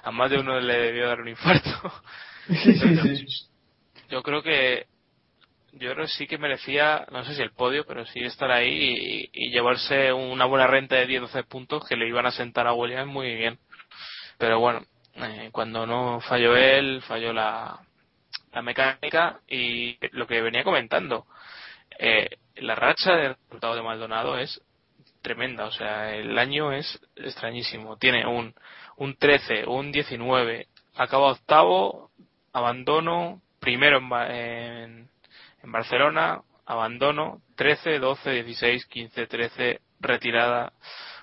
a más de uno le debió dar un infarto. Yo creo que yo creo que sí que merecía, no sé si el podio, pero sí estar ahí y, llevarse una buena renta de 10-12 puntos que le iban a sentar a Williams muy bien. Pero bueno, eh, cuando no falló él, falló la, la mecánica y lo que venía comentando. Eh, la racha del resultado de Maldonado es tremenda, o sea, el año es extrañísimo. Tiene un, un 13, un 19, acaba octavo, abandono, primero en en Barcelona, abandono, 13, 12, 16, 15, 13, retirada.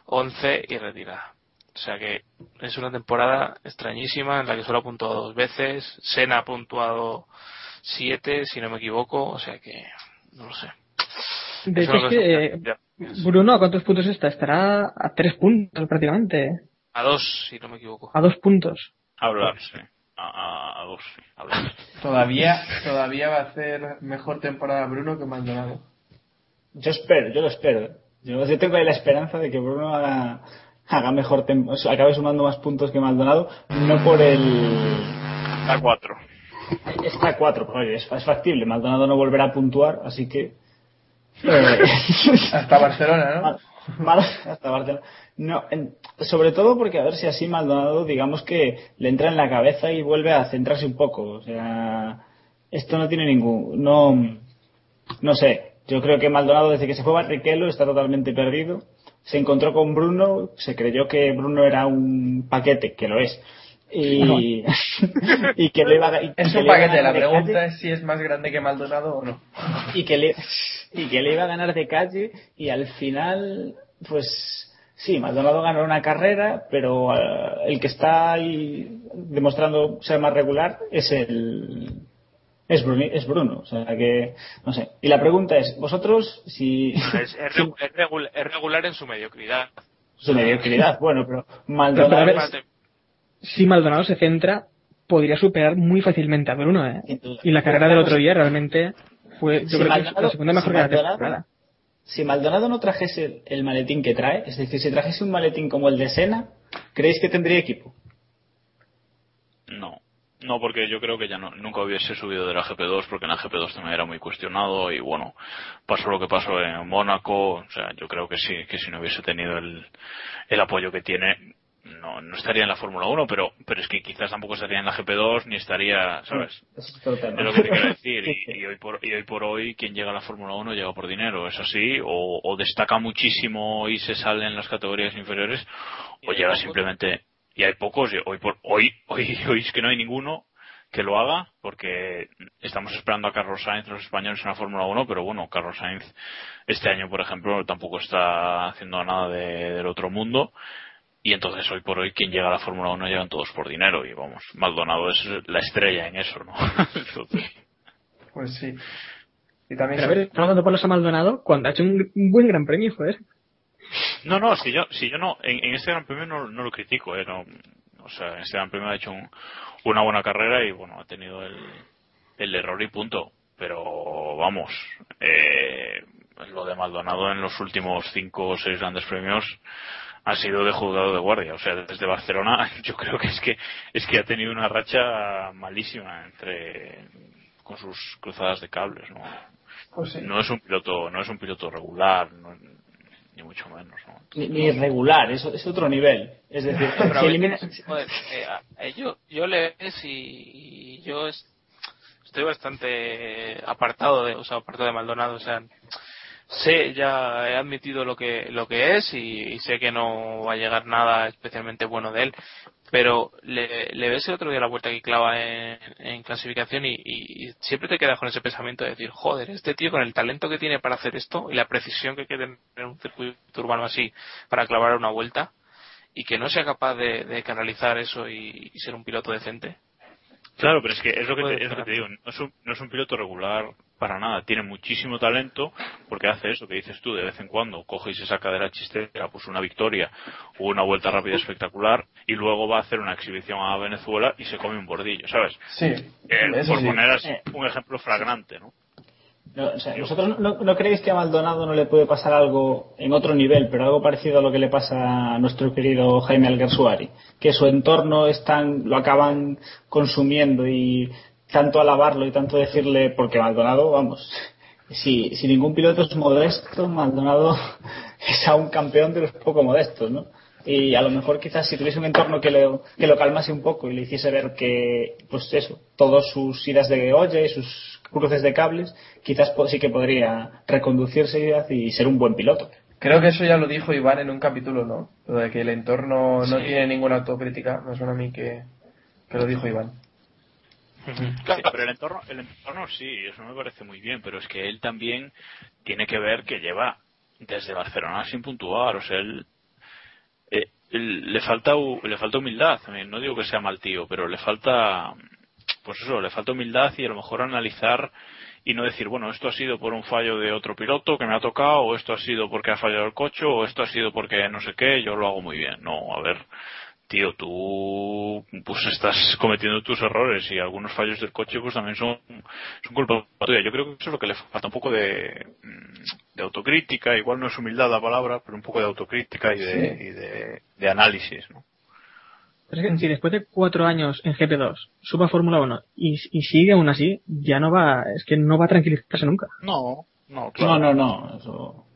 11 y retira. O sea que es una temporada extrañísima en la que solo ha puntuado dos veces. Sena ha puntuado siete, si no me equivoco. O sea que no lo sé. De hecho, es que eh, Bruno, ¿a cuántos puntos está? Estará a tres puntos prácticamente. A dos, si no me equivoco. A dos puntos. Hablar, sí. A, a, dos, sí. Hablar. Todavía, todavía va a hacer mejor temporada Bruno que Maldonado. Yo espero, yo lo espero. Yo, yo tengo ahí la esperanza de que Bruno haga, haga mejor acabe sumando más puntos que Maldonado, no por el... Está cuatro. Está a cuatro, oye, es, es factible. Maldonado no volverá a puntuar, así que eh, hasta Barcelona, ¿no? hasta Barcelona. No, sobre todo porque a ver si así Maldonado, digamos que le entra en la cabeza y vuelve a centrarse un poco. O sea, esto no tiene ningún, no, no sé. Yo creo que Maldonado desde que se fue a Barrichello está totalmente perdido. Se encontró con Bruno, se creyó que Bruno era un paquete, que lo es, y, y que le iba a, es un paquete la pregunta es si es más grande que Maldonado o no. Y que le y que le iba a ganar de calle y al final pues sí Maldonado ganó una carrera pero uh, el que está ahí demostrando ser más regular es el es Bruno, es Bruno, o sea que no sé. Y la pregunta es, vosotros si es, es, regular, es regular en su mediocridad. Su mediocridad, bueno, pero Maldonado si Maldonado se centra, podría superar muy fácilmente a Bruno. ¿eh? Y la carrera del otro día realmente fue, yo creo que la segunda mejor si temporada. Si Maldonado no trajese el maletín que trae, es decir, si trajese un maletín como el de Sena, ¿creéis que tendría equipo? No. Porque yo creo que ya no, nunca hubiese subido de la GP2 porque en la GP2 también era muy cuestionado y bueno, pasó lo que pasó en Mónaco, o sea, yo creo que sí, que si no hubiese tenido el, el apoyo que tiene, no, no estaría en la Fórmula 1, pero, pero es que quizás tampoco estaría en la GP2 ni estaría, ¿sabes? Es, lo que te quiero decir. Y, hoy por, y hoy por hoy, quien llega a la Fórmula 1 llega por dinero, es así, o, o destaca muchísimo y se sale en las categorías inferiores, o llega simplemente, y hay pocos, hoy por hoy, hoy, hoy es que no hay ninguno que lo haga, porque estamos esperando a Carlos Sainz, los españoles en la Fórmula 1, pero bueno, Carlos Sainz este año, por ejemplo, tampoco está haciendo nada de, del otro mundo. Y entonces hoy por hoy quien llega a la Fórmula 1 llegan todos por dinero y vamos, Maldonado es la estrella en eso, ¿no? Pues sí. Y también Pero a ver, estamos dando palos a Maldonado cuando ha hecho un, buen gran premio, joder. No, no, si yo, si yo no, en, este gran premio no, lo critico, ¿eh? No, o sea, en este gran premio ha hecho una buena carrera y bueno, ha tenido el, el error y punto. Pero vamos, eh, lo de Maldonado en los últimos cinco o seis grandes premios ha sido de juzgado de guardia. O sea, desde Barcelona yo creo que es que es que ha tenido una racha malísima entre con sus cruzadas de cables, ¿no? Pues no es un piloto, no es un piloto regular, ni mucho menos, ¿no? ni, regular, es, es otro nivel. Es decir, eh, yo, yo le ves y, yo estoy bastante apartado de, o sea, apartado de Maldonado, o sea, sé, ya he admitido lo que, lo que es y, sé que no va a llegar nada especialmente bueno de él, pero le, le ves el otro día la vuelta que clava en, clasificación y, siempre te quedas con ese pensamiento de decir, joder, este tío con el talento que tiene para hacer esto y la precisión que quiere tener un circuito urbano así para clavar una vuelta y que no sea capaz de, canalizar eso y ser un piloto decente, Claro, pero es que es lo que te, es lo que te digo, no es, un, no es un piloto regular para nada, tiene muchísimo talento porque hace eso que dices tú de vez en cuando, coge y se saca de la chistera pues una victoria o una vuelta rápida espectacular y luego va a hacer una exhibición a Venezuela y se come un bordillo, ¿sabes? Sí. Eh, por poner un ejemplo flagrante, ¿no? No, ¿Vosotros no, creéis que a Maldonado no le puede pasar algo en otro nivel, pero algo parecido a lo que le pasa a nuestro querido Jaime Alguersuari? Que su entorno es tan, lo acaban consumiendo y tanto alabarlo y tanto decirle, porque Maldonado, vamos, si, si ningún piloto es modesto, Maldonado es a un campeón de los poco modestos, ¿no? y a lo mejor quizás si tuviese un entorno que lo, que lo calmase un poco y le hiciese ver que, pues eso, todas sus idas de olla y sus cruces de cables, quizás sí que podría reconducirse y ser un buen piloto. Creo que eso ya lo dijo Iván en un capítulo, ¿no? Lo de que el entorno no tiene ninguna autocrítica, me suena a mí que, que lo dijo Iván. Sí, pero el entorno, el entorno sí, eso me parece muy bien, pero es que él también tiene que ver que lleva desde Barcelona sin puntuar, o sea, él le falta le falta humildad no digo que sea mal tío pero le falta pues eso le falta humildad y a lo mejor analizar y no decir bueno esto ha sido por un fallo de otro piloto que me ha tocado o esto ha sido porque ha fallado el coche o esto ha sido porque no sé qué yo lo hago muy bien no a ver tío, tú pues estás cometiendo tus errores y algunos fallos del coche pues también son, son culpa tuya. Yo creo que eso es lo que le falta un poco de, de autocrítica, igual no es humildad la palabra, pero un poco de autocrítica y de, y de, de, análisis, ¿no? Es que si después de cuatro años en GP2 suba Fórmula 1 y, y sigue aún así, ya no va, es que no va a tranquilizarse nunca. No, no, claro. No, no, no, eso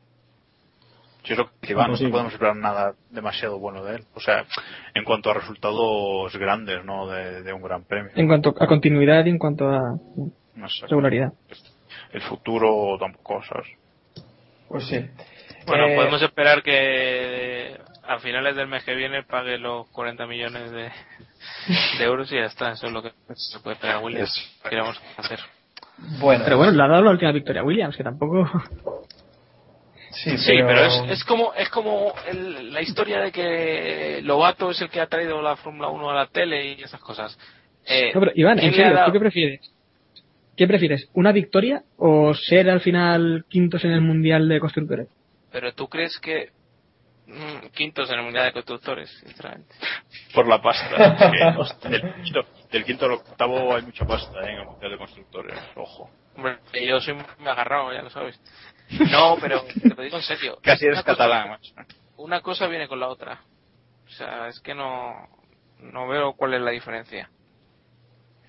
yo creo que Iván, no podemos esperar nada demasiado bueno de él. O sea, en cuanto a resultados grandes, ¿no? De, un gran premio. En cuanto a continuidad y en cuanto a regularidad. El futuro tampoco, ¿sabes? Pues sí. Bueno, eh, podemos esperar que a finales del mes que viene pague los 40 millones de, euros y ya está. Eso es lo que se puede esperar a Williams. Queremos hacer. Bueno. Pero bueno, le ha dado la última victoria a Williams, que tampoco. Sí, pero, es, es, como es como la historia de que Lobato es el que ha traído la Fórmula 1 a la tele y esas cosas. Eh, no, pero Iván, en serio, ¿tú qué prefieres? ¿Qué prefieres? ¿Una victoria o ser al final quintos en el Mundial de Constructores? Pero tú crees que quintos en el Mundial de Constructores, sinceramente. Por la pasta. del, quinto, del, quinto, al octavo hay mucha pasta ¿eh? en el Mundial de Constructores, ojo. Hombre, yo soy muy agarrado, ya lo sabes. No, pero te lo digo en serio. Casi eres catalán, Una cosa viene con la otra. O sea, es que no, no veo cuál es la diferencia.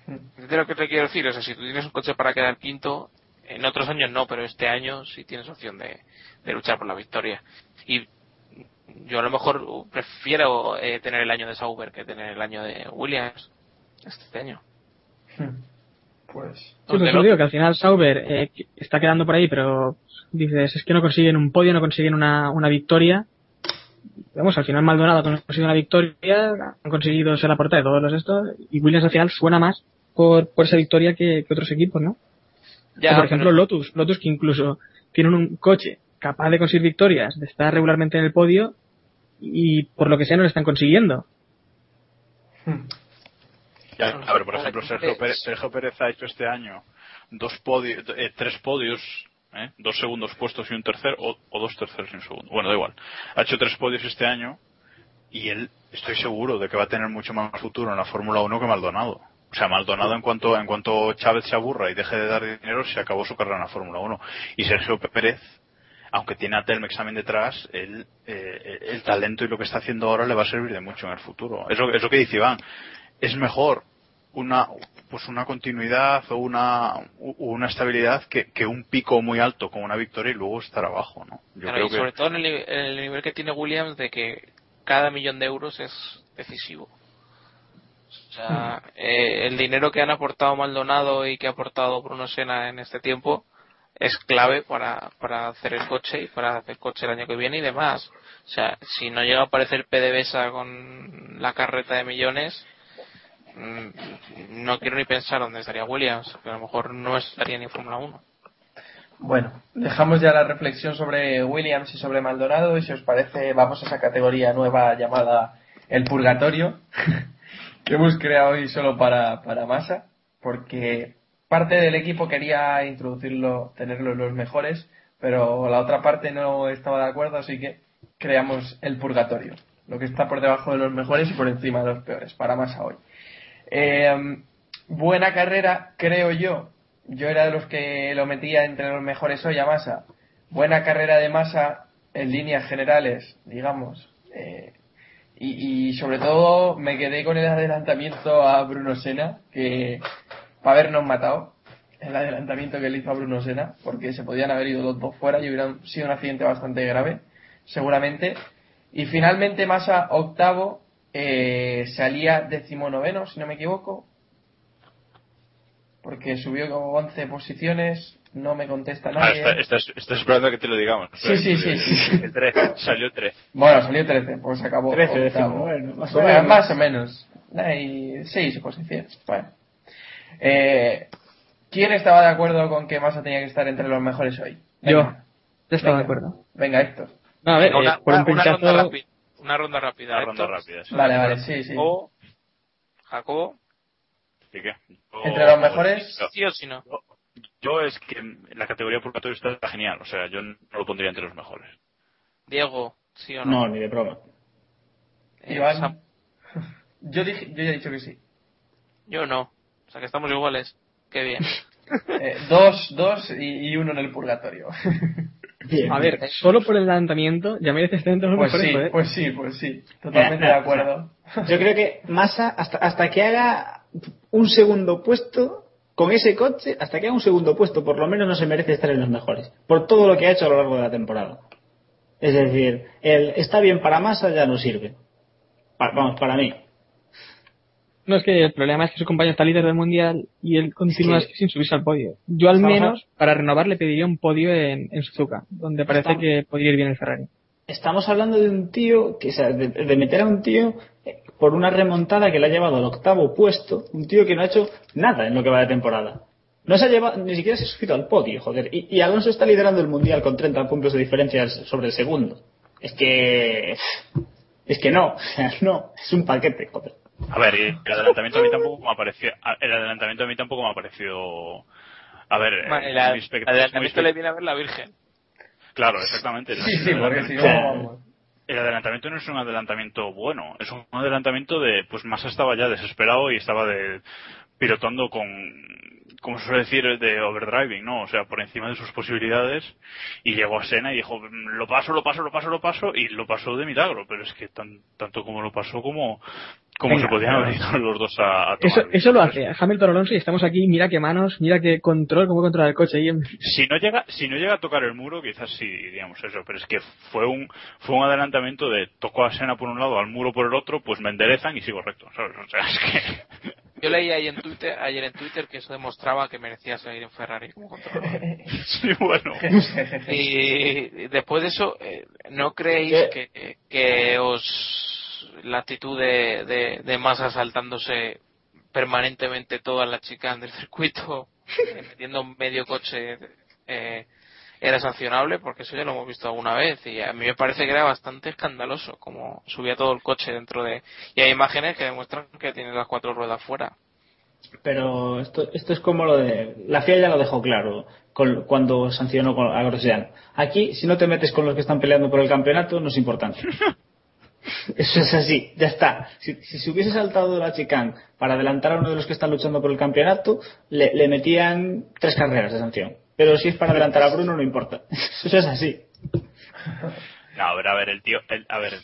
De lo que te quiero decir, o sea, si tú tienes un coche para quedar quinto, en otros años no, pero este año sí tienes opción de, luchar por la victoria. Y yo a lo mejor prefiero eh, tener el año de Sauber que tener el año de Williams este año. Pues. Sí, pues digo que al final Sauber eh, está quedando por ahí, pero dices, es que no consiguen un podio, no consiguen una, una victoria. Vamos, al final Maldonado ha conseguido una victoria, han conseguido ser la portada de todos los estos, y Williams al final suena más por, por esa victoria que, otros equipos, ¿no? Ya, por ejemplo, Lotus, Lotus que incluso tienen un coche capaz de conseguir victorias, de estar regularmente en el podio, y por lo que sea no lo están consiguiendo. Ya, a ver, por ejemplo, Sergio Pérez, Sergio Pérez ha hecho este año dos podios, eh, tres podios ¿eh? dos segundos puestos y un tercer, o, dos terceros y un segundo. Bueno, da igual. Ha hecho tres podios este año y él, estoy seguro de que va a tener mucho más futuro en la Fórmula 1 que Maldonado. O sea, Maldonado en cuanto, en cuanto Chávez se aburra y deje de dar dinero, se acabó su carrera en la Fórmula 1. Y Sergio Pérez, aunque tiene a Telmex también detrás, él, eh, el talento y lo que está haciendo ahora le va a servir de mucho en el futuro. Eso, es lo que dice Iván. Es mejor una pues una continuidad o una una estabilidad que, que, un pico muy alto con una victoria y luego estar abajo no Yo creo y sobre todo en el, nivel que tiene Williams de que cada millón de euros es decisivo o sea, eh, el dinero que han aportado Maldonado y que ha aportado Bruno Sena en este tiempo es clave para, para hacer el coche y para hacer el coche el año que viene y demás. O sea, si no llega a aparecer PDVSA con la carreta de millones, Mm, no quiero ni pensar dónde estaría Williams, que a lo mejor no estaría ni en Fórmula 1. Bueno, dejamos ya la reflexión sobre Williams y sobre Maldonado y si os parece vamos a esa categoría nueva llamada el purgatorio que hemos creado hoy solo para, para Massa porque parte del equipo quería introducirlo, tenerlo en los mejores pero la otra parte no estaba de acuerdo así que creamos el purgatorio lo que está por debajo de los mejores y por encima de los peores para Massa hoy eh, buena carrera, creo yo. Yo era de los que lo metía entre los mejores hoy a Massa. Buena carrera de Massa en líneas generales, digamos. Eh, y, sobre todo me quedé con el adelantamiento a Bruno Sena, que para habernos matado el adelantamiento que le hizo a Bruno Sena, porque se podían haber ido los dos fuera y hubiera sido un accidente bastante grave, seguramente. Y finalmente Massa octavo eh, salía decimonoveno, si no me equivoco, porque subió como 11 posiciones, no me contesta ah, nadie. Ah, estás, esperando a que te lo digamos. Sí, sí, sí, sí, El 13, salió 13. Bueno, salió 13, pues acabó. 13, más, o menos. más o menos. Hay 6 posiciones. Bueno. Eh, ¿Quién estaba de acuerdo con que Massa tenía que estar entre los mejores hoy? Yo. Yo estaba de acuerdo. Venga, Héctor. No, a ver, eh, por un pinchazo una ronda rápida. Una ronda rápida, sí. Vale, vale, sí, sí. Jacobo. Jacobo. ¿Y qué? Yo- Entre los mejores, ¿Sí o sí no? Yo es que la categoría purgatorio está genial, o sea, yo no lo pondría entre los mejores. Diego, ¿sí o no? No, ni de broma. Eh, Iván. Sam- Yo, dije, yo ya he dicho que sí. Yo no. O sea que estamos iguales. Qué bien. Eh, dos, dos y, y uno en el purgatorio. A ver, solo por el adelantamiento ya merece estar entre los Pues mejores, sí, joder. pues sí, pues sí. Totalmente de acuerdo. Yo creo que Massa, hasta, hasta que haga un segundo puesto con ese coche, hasta que haga un segundo puesto, por lo menos no se merece estar en los mejores. Por todo lo que ha hecho a lo largo de la temporada. Es decir, el está bien para Massa ya no sirve. Pa- vamos, para mí. No, es que el problema es que su compañero está líder del mundial y él continúa Sí. sin subirse al podio. Yo al menos, para renovar, le pediría un podio en, en Suzuka, donde parece Estamos- que podría ir bien el Ferrari. Estamos hablando de un tío, que, o sea, de, de meter a un tío por una remontada que le ha llevado al octavo puesto, un tío que no ha hecho nada en lo que va de temporada. No se ha llevado, ni siquiera se ha subido al podio, joder. Y, y Alonso está liderando el mundial con 30 puntos de diferencia sobre el segundo. Es que. Es que no, no, es un paquete, joder. A ver, y el adelantamiento a mí tampoco me ha parecido, el adelantamiento a mí tampoco me ha parecido, a ver, eh, el adelantamiento le viene a ver la Virgen. Claro, exactamente. Sí, sí, El porque si no. El adelantamiento no es un adelantamiento bueno, es un adelantamiento de, pues Massa estaba ya desesperado y estaba de pilotando con, como se suele decir, de overdriving, ¿no? O sea, por encima de sus posibilidades y llegó a Sena y dijo, "Mm, lo paso, lo paso, lo paso, lo paso y lo pasó de milagro, pero es que tan, tanto como lo pasó como, como Venga, se podían haber ido los dos a, a tomar Eso, eso lo hace Hamilton Alonso y estamos aquí, mira qué manos, mira qué control, cómo controla el coche. si no llega si no llega a tocar el muro quizás sí diríamos eso pero es que fue un fue un adelantamiento de toco a Sena por un lado al muro por el otro pues me enderezan y sigo recto ¿sabes? o sea es que Yo leí ahí en Twitter, ayer en Twitter que eso demostraba que merecía seguir en Ferrari como controlador. sí bueno Y después de eso, eh, ¿no creéis que, que os la actitud de, de, de Massa saltándose permanentemente todas las chicas del circuito, eh, metiendo medio coche, eh, era sancionable? Porque eso ya lo hemos visto alguna vez y a mí me parece que era bastante escandaloso como subía todo el coche dentro de... Y hay imágenes que demuestran que tiene las cuatro ruedas fuera. Pero esto, esto es como lo de. La FIA ya lo dejó claro con- cuando sancionó a Grosjean. Aquí, si no te metes con los que están peleando por el campeonato, no es importante. Eso es así, ya está. Si, si se hubiese saltado la chicane para adelantar a uno de los que están luchando por el campeonato, le, le metían tres carreras de sanción. Pero si es para adelantar a Bruno, no importa. Eso es así. no, a ver a ver el tío el- a ver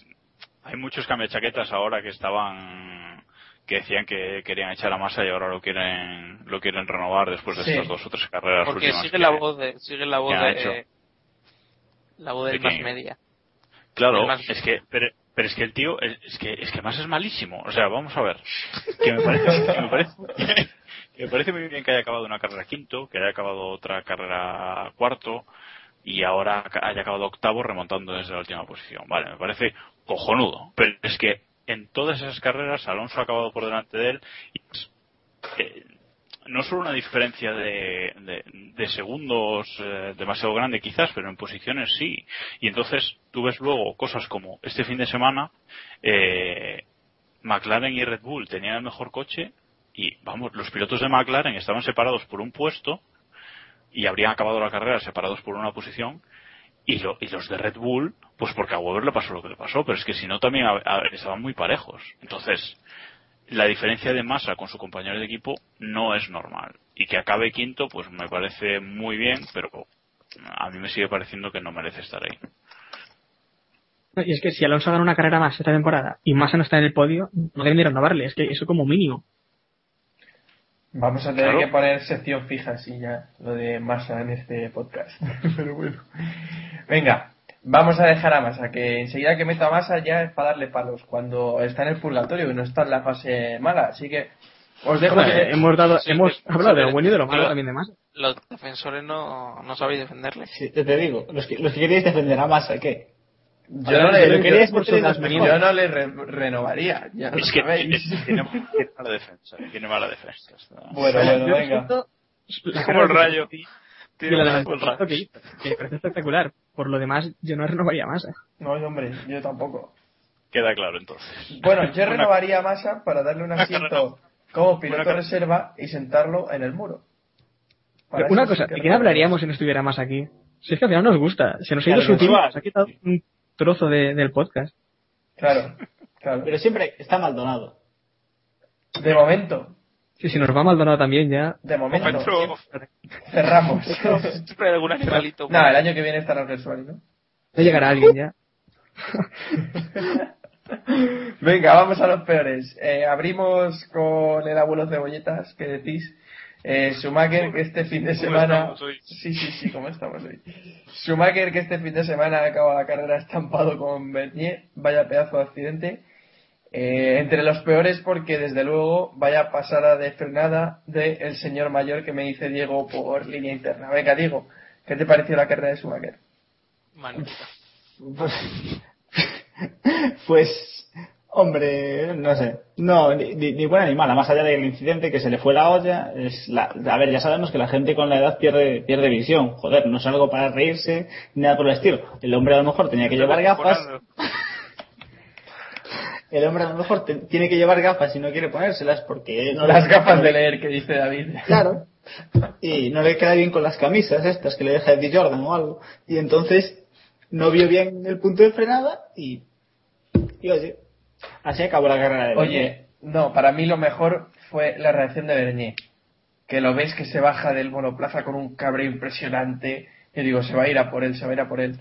hay muchos cambiachaquetas ahora que estaban que decían que querían echar a masa y ahora lo quieren lo quieren renovar después de Sí. estas dos o tres carreras Porque últimas sigue que- la voz de, sigue la voz de, hecho. eh, la voz del ¿De más media. Claro, más- es que, pero, pero es que el tío, es, es que, es que más es malísimo. O sea, vamos a ver. Que me parece, que me parece, me parece muy bien que haya acabado una carrera quinto, que haya acabado otra carrera cuarto, y ahora haya acabado octavo remontando desde la última posición. Vale, me parece cojonudo. Pero es que en todas esas carreras Alonso ha acabado por delante de él y eh, no solo una diferencia de, de, de segundos eh, demasiado grande quizás, pero en posiciones sí. Y entonces tú ves luego cosas como este fin de semana, eh, McLaren y Red Bull tenían el mejor coche y vamos, los pilotos de McLaren estaban separados por un puesto y habrían acabado la carrera separados por una posición y, lo- y los de Red Bull, pues porque a Weber le pasó lo que le pasó, pero es que si no también estaban muy parejos. Entonces, la diferencia de masa con su compañero de equipo no es normal. Y que acabe quinto, pues me parece muy bien, pero a mí me sigue pareciendo que no merece estar ahí. Y es que si Alonso gana una carrera más esta temporada y Massa no está en el podio, no deben de renovarle, es que eso como mínimo. Vamos a tener Claro. que poner sección fija, así ya, lo de Massa en este podcast. Pero bueno. Venga, vamos a dejar a Massa, que enseguida que meto a Massa ya es para darle palos, cuando está en el purgatorio y no está en la fase mala. Así que os dejo Bueno, que... eh, hemos dado, Sí, hemos sí, hablado de lo bueno y de lo malo también de Massa. Los defensores no, no sabéis defenderle. Sí, te, te digo, los que, los que queréis defender a Massa, ¿qué? Yo no le, yo- los yo mejores. no le re- renovaría, ya lo Es que es- tiene, tiene mala defensa, tiene mala defensa. Bueno, bueno, Yo venga. siento la Como el rayo. Tiene el que que me parece espectacular. Por lo demás, yo no renovaría Massa. No, hombre, yo tampoco. Queda claro entonces. Bueno, yo renovaría a Massa para darle un asiento como piloto reserva y sentarlo en el muro. Para Una cosa, ¿de qué renovaría. hablaríamos si no estuviera más aquí? Si es que al final nos gusta, se nos ha ido Claro, su nos ha quitado un trozo de- del podcast. Claro, claro. Pero siempre está Maldonado. De momento, Sí, si nos va Maldonado también ya. de momento. Cerramos. Siempre hay algún animalito. no, el año que viene estará Gersuali, ¿no? Ya llegará alguien ya. Venga, vamos a los peores. Eh, abrimos con el abuelo cebolletas, que decís. Eh, Schumacher, que este fin de ¿Cómo semana. estamos hoy? Sí, sí, sí, ¿cómo estamos hoy? Schumacher, que este fin de semana acaba la carrera estampado con Bernier. Vaya pedazo de accidente. Eh, entre los peores, porque desde luego vaya pasada de frenada del señor mayor que me dice Diego por línea interna. Venga, Diego, ¿qué te pareció la carrera de Schumacher? Magnífica. Pues, pues, hombre, no sé. No, ni, ni- buena ni mala. Más allá del incidente que se le fue la olla, es la, a ver, ya sabemos que la gente con la edad pierde, pierde visión. Joder, no es algo para reírse ni nada por el estilo. El hombre a lo mejor tenía que llevar gafas. El hombre a lo mejor te- tiene que llevar gafas y no quiere ponérselas porque no le- Las gafas de leer que dice David. Claro. Y no le queda bien con las camisas estas que le deja Eddie Jordan o algo. Y entonces no vio bien el punto de frenada y, y oye, así acabó la carrera de Oye, no, para mí lo mejor fue la reacción de Bernier. Que lo ves que se baja del monoplaza con un cabreo impresionante. Yo digo, se va a ir a por él, se va a ir a por él.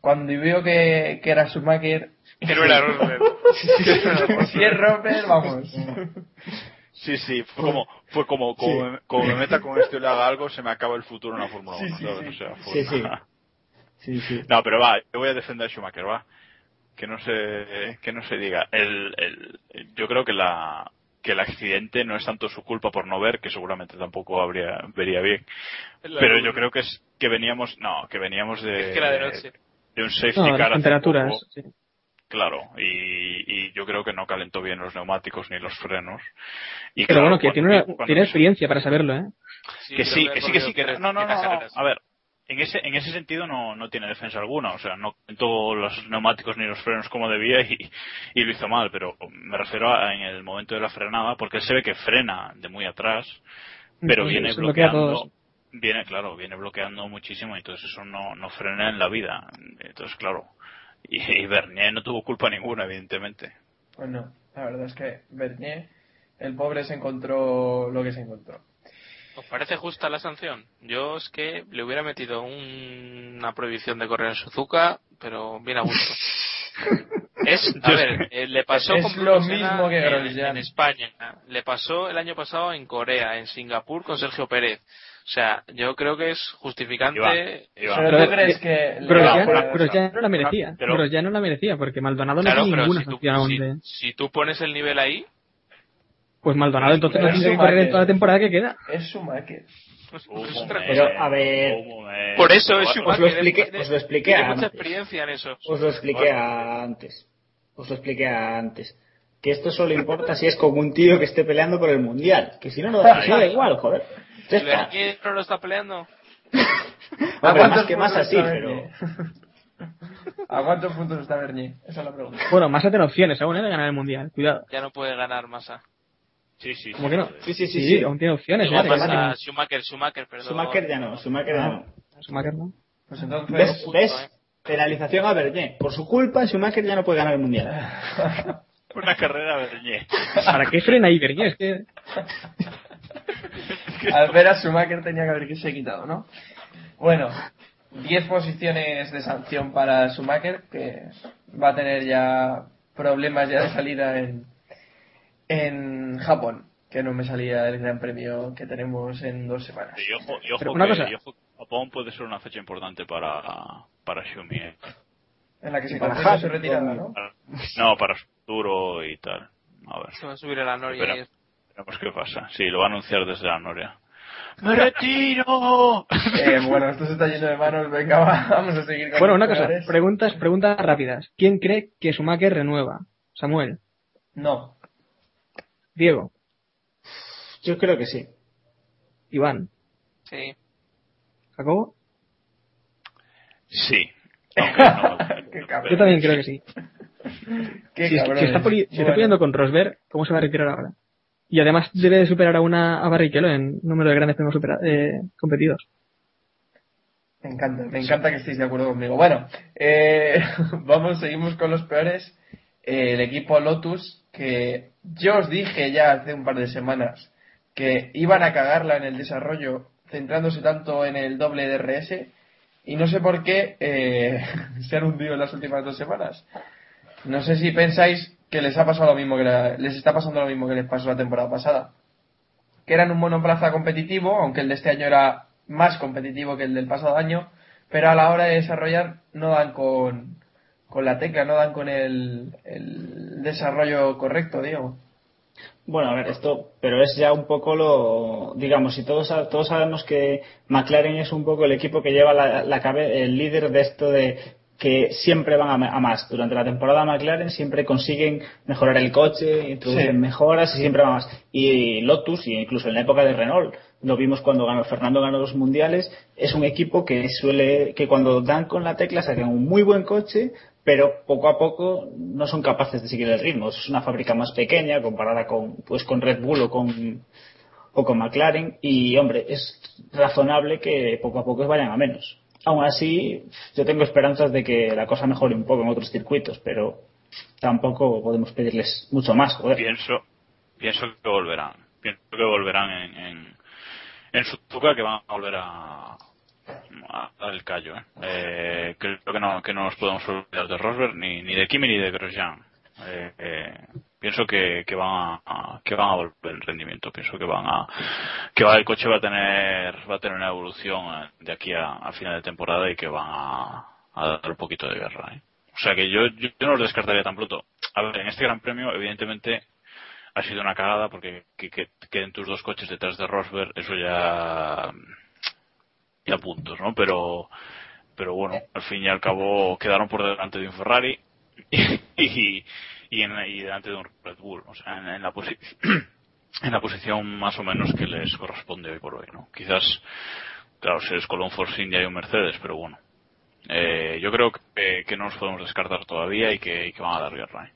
Cuando vio que, que era Schumacher. Que no era Rosberg. si es Rosberg, vamos. Sí, sí, fue como, fue como, como, me- como me meta con esto y le haga algo, se me acaba el futuro en la Fórmula 1. Sí, sí. O sea, fue Sí, sí. una- Sí, sí. No, pero va, yo voy a defender a Schumacher, va. Que no se, que no se diga. El, el, yo creo que la, que el accidente no es tanto su culpa por no ver, que seguramente tampoco habría, vería bien. La Pero luz. yo creo que es, que veníamos, no, que veníamos de, Es que era de noche. de un safety No, car temperaturas. poco. sí. Claro, y, y yo creo que no calentó bien los neumáticos ni los frenos. Y Pero claro, bueno, que cuando- tiene, una- tiene experiencia para saberlo, ¿eh? que sí, que sí, que sí, que no, no, no. A ver, en ese, en ese sentido no, no tiene defensa alguna, o sea, no todos los neumáticos ni los frenos como debía y, y lo hizo mal, pero me refiero a en el momento de la frenada, porque él se ve que frena de muy atrás, pero Sí, viene bloqueando, viene, claro, viene bloqueando muchísimo, y entonces eso no, no frena en la vida, entonces claro, y, y Bernier no tuvo culpa ninguna, evidentemente. Pues no, la verdad es que Bernier, el pobre se encontró lo que se encontró. ¿Os parece justa la sanción? Yo es que le hubiera metido un- una prohibición de correr en Suzuka, pero bien a gusto. Es, a ver, eh, le pasó Es con lo mismo que en, en España, le pasó el año pasado en Corea, en Singapur con Sergio Pérez. O sea, yo creo que es justificante. Iván, Iván. Pero Pero, tú crees que... le- Grosjean, pero- Grosjean no la merecía. pero- Grosjean no la merecía, porque Maldonado no Claro, tiene ninguna si tú, sanción aún si- de- si tú pones el nivel ahí, Pues Maldonado entonces no tiene que correr en Schumacher. toda la temporada que queda. Es Schumacher. pues, Un es otra momento, cosa. Pero, a ver, momento. Por eso es Os lo Schumacher. expliqué- os lo expliqué Tiene mucha antes. experiencia en eso. Os lo expliqué antes. Os lo expliqué antes. Que esto solo importa si es con un tío que esté peleando por el mundial. Que si no, no da, no da igual, joder. ¿Quién no lo está peleando? ¿A Hombre, cuántos más que más puntos así, está pero. Bernier? ¿A cuántos puntos está Bernier? Esa es la pregunta. Bueno, Massa tiene opciones aún ¿eh? de ganar el mundial. Cuidado. Ya no puede ganar Massa. Sí, sí, ¿Cómo sí, que no? Sí, sí, sí. Sí, sí. aún tiene opciones. Digo, ¿eh? ganar. Schumacher, Schumacher, perdón. Schumacher ya no, Schumacher ya no. Schumacher no. Pues entonces... ¿Ves? Eh. Penalización a Bernier. Por su culpa, Schumacher ya no puede ganar el mundial. Una carrera Bernier. ¿Para qué frena ahí, Bernier? Es que... Al ver a Schumacher tenía que haberse quitado, ¿no? Bueno, 10 posiciones de sanción para Schumacher, que va a tener ya problemas ya de salida en, en Japón, que no me salía el gran premio que tenemos en dos semanas. Y ojo, y ojo una que- cosa. y ojo Japón puede ser una fecha importante para, para Xiaomi. ¿eh? En la que se confirma su retirada, ¿no? Para- No, para su futuro y tal. A ver, Se va a subir a la Noria. Espera. y- veremos qué pasa. Sí, lo va a anunciar desde la Noria. ¡Me retiro! Eh, bueno, esto se está yendo de manos, venga, va, vamos a seguir con Bueno, una cosa. Preguntas, preguntas rápidas. ¿Quién cree que Schumacher renueva? Samuel. No, Diego. Yo creo que sí. Iván. Sí. Jacobo. Sí. No- Qué cabrón. Yo también creo que sí. Qué si, cabrón. si está, poli- si está peleando con Rosberg, ¿cómo se va a retirar ahora? Y además debe de superar a una a Barrichello en número de grandes premios eh, competidos. Me encanta, me encanta que estéis de acuerdo conmigo. Bueno, eh, vamos, seguimos con los peores. Eh, el equipo Lotus, que yo os dije ya hace un par de semanas que iban a cagarla en el desarrollo, centrándose tanto en el doble DRS, y no sé por qué eh, se han hundido en las últimas dos semanas. No sé si pensáis que les ha pasado lo mismo que la- les está pasando lo mismo que les pasó la temporada pasada. Que eran un monoplaza competitivo, aunque el de este año era más competitivo que el del pasado año, pero a la hora de desarrollar no dan con, con la tecla, no dan con el, el desarrollo correcto, digo. Bueno, a ver, esto, pero es ya un poco lo, digamos, si todos, todos sabemos que McLaren es un poco el equipo que lleva la, la cabe- el líder de esto de que siempre van a, a más. Durante la temporada McLaren siempre consiguen mejorar el coche, introducen Sí. mejoras y siempre van a más. Y Lotus, y incluso en la época de Renault, lo vimos cuando ganó, Fernando ganó los mundiales, es un equipo que suele, que cuando dan con la tecla sacan un muy buen coche, pero poco a poco no son capaces de seguir el ritmo. Es una fábrica más pequeña comparada con, pues, con Red Bull o con, o con McLaren y, hombre, es razonable que poco a poco vayan a menos. Aún así, yo tengo esperanzas de que la cosa mejore un poco en otros circuitos, pero tampoco podemos pedirles mucho más. Pienso, pienso que volverán. Pienso que volverán en, en, en Suzuka, que van a volver a, a dar el callo. ¿eh? Eh, creo que no, que no nos podemos olvidar de Rosberg, ni, ni de Kimi ni de Grosjean. Eh, eh, pienso que, que van a, que van a volver el rendimiento. Pienso que van a, que va, el coche va a tener, va a tener una evolución eh, de aquí a, final de temporada y que van a, dar un poquito de guerra. ¿eh? O sea que yo, yo, no los descartaría tan pronto. A ver, en este Gran Premio, evidentemente, ha sido una cagada porque que, que queden tus dos coches detrás de Rosberg, eso ya, ya puntos, ¿no? Pero, pero bueno, al fin y al cabo quedaron por delante de un Ferrari y, y, en, y delante de un Red Bull, o sea, en, en la posi- en la posición más o menos que les corresponde hoy por hoy, ¿no? Quizás, claro, se les coló Force India y un Mercedes, pero bueno. Eh, yo creo que, que no nos podemos descartar todavía y que, y que van a dar guerra. ¿eh?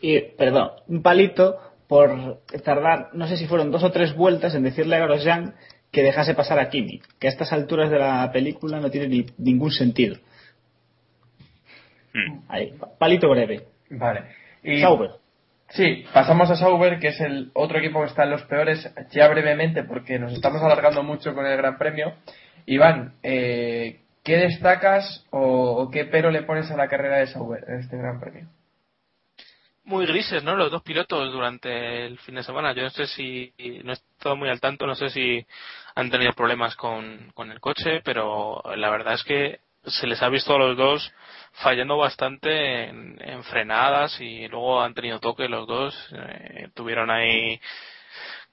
Y, perdón, un palito por tardar, no sé si fueron dos o tres vueltas en decirle a Grosjean que dejase pasar a Kimi, que a estas alturas de la película no tiene ni- ningún sentido. Ahí, palito breve. Vale. Y, Sauber. Sí, pasamos a Sauber, que es el otro equipo que está en los peores, ya brevemente, porque nos estamos alargando mucho con el Gran Premio. Iván, eh, ¿qué destacas o, o qué pero le pones a la carrera de Sauber en este Gran Premio? Muy grises, ¿no? Los dos pilotos durante el fin de semana. Yo no sé si, no he estado muy al tanto, no sé si han tenido problemas con, con el coche, pero la verdad es que se les ha visto a los dos fallando bastante en, en frenadas y luego han tenido toque los dos. Eh, tuvieron ahí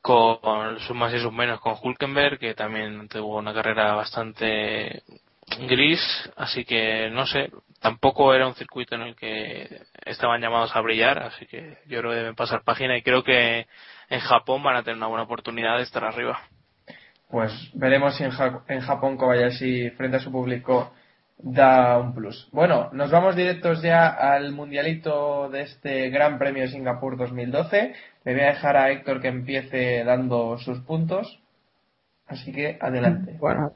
con sus más y sus menos con Hulkenberg, que también tuvo una carrera bastante gris, así que no sé, tampoco era un circuito en el que estaban llamados a brillar, así que yo creo que deben pasar página y creo que en Japón van a tener una buena oportunidad de estar arriba. Pues veremos si en, Ja- en Japón Kobayashi frente a su público da un plus. Bueno, nos vamos directos ya al mundialito de este Gran Premio de Singapur 2012. Le voy a dejar a Héctor que empiece dando sus puntos. Así que adelante. Bueno,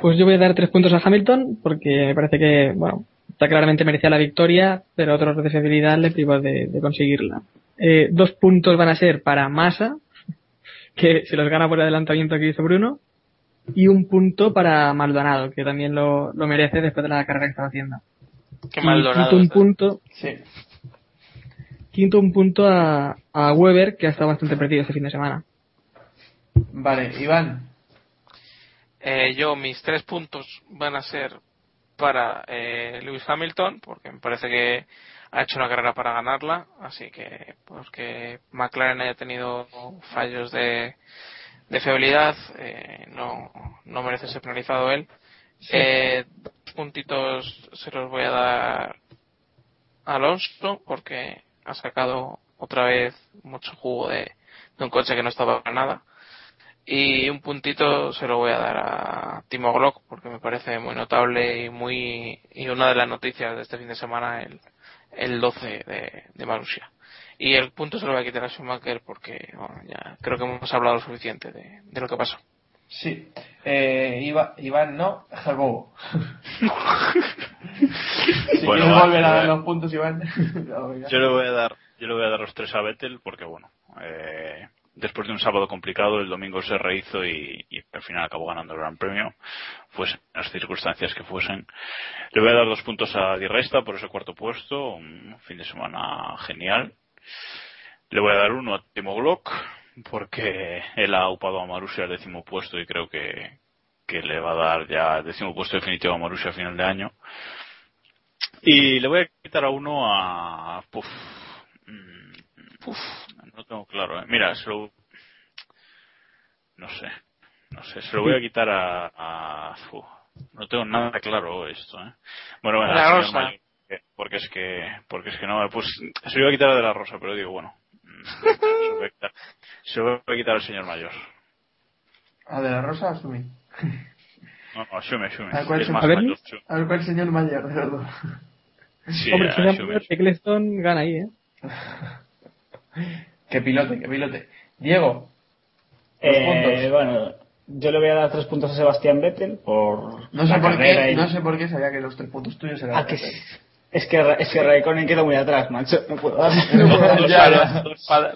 pues yo voy a dar tres puntos a Hamilton porque me parece que, bueno, está claramente merecía la victoria, pero otros de fiabilidad le privó de, de conseguirla. Eh, dos puntos van a ser para Massa, que se los gana por el adelantamiento que hizo Bruno, y un punto para Maldonado, que también lo, lo merece después de la carrera que estaba haciendo. Qué Y Maldonado Quinto un punto, Sí. quinto un punto a, a Weber, que ha estado bastante perdido este fin de semana. Vale, Iván. Eh, yo, mis tres puntos van a ser para eh, Lewis Hamilton, porque me parece que ha hecho una carrera para ganarla, así que pues que McLaren haya tenido fallos de, de fiabilidad, eh, no, no merece ser penalizado él. Eh, dos puntitos se los voy a dar a Alonso, porque ha sacado otra vez mucho jugo de, de un coche que no estaba para nada. Y un puntito se lo voy a dar a Timo Glock porque me parece muy notable y muy y una de las noticias de este fin de semana el, el 12 de, de Marussia. Y el punto se lo voy a quitar a Schumacher porque bueno, ya creo que hemos hablado lo suficiente de, de lo que pasó. Sí. Eh, Iba- Iván, no, Jacobo. si Bueno, quieres volver a dar los puntos, Iván. No. Yo le voy a dar, yo le voy a dar los tres a Vettel porque bueno, eh, después de un sábado complicado, el domingo se rehizo y, al final acabó ganando el Gran Premio, pues en las circunstancias que fuesen. Le voy a dar dos puntos a Di Resta por ese cuarto puesto, un fin de semana genial. Le voy a dar uno a Timo Glock porque él ha upado a Marussia al décimo puesto y creo que, que le va a dar ya el décimo puesto definitivo a Marussia a final de año. Y le voy a quitar a uno a. Puf. Mm, No tengo claro. ¿eh? Mira, se lo. No sé. No sé. Se lo voy a quitar a. a-. No tengo nada claro esto. ¿eh? Bueno, bueno, La al señor Rosa. Mayor, porque es que. Porque es que no. Pues se lo iba a quitar a de la rosa, pero digo, bueno. mm, Se lo voy a quitar, se lo voy a quitar al señor mayor. ¿A de la Rosa o a Sumi? No, no, asume, asume. ¿A cuál Es más mayor. Sumi. A cuál señor mayor de dos. Sí, Hombre, si asume. Eccleston gana ahí, ¿eh? Qué pilote, qué pilote. Diego, Eh, bueno, yo le voy a dar tres puntos a Sebastián Vettel por no sé, la por qué, y- no sé por qué sabía que los tres puntos tuyos eran. Ah, que sí. Es que, es que Raikkonen queda muy atrás, macho. No puedo dar. Ya, ya.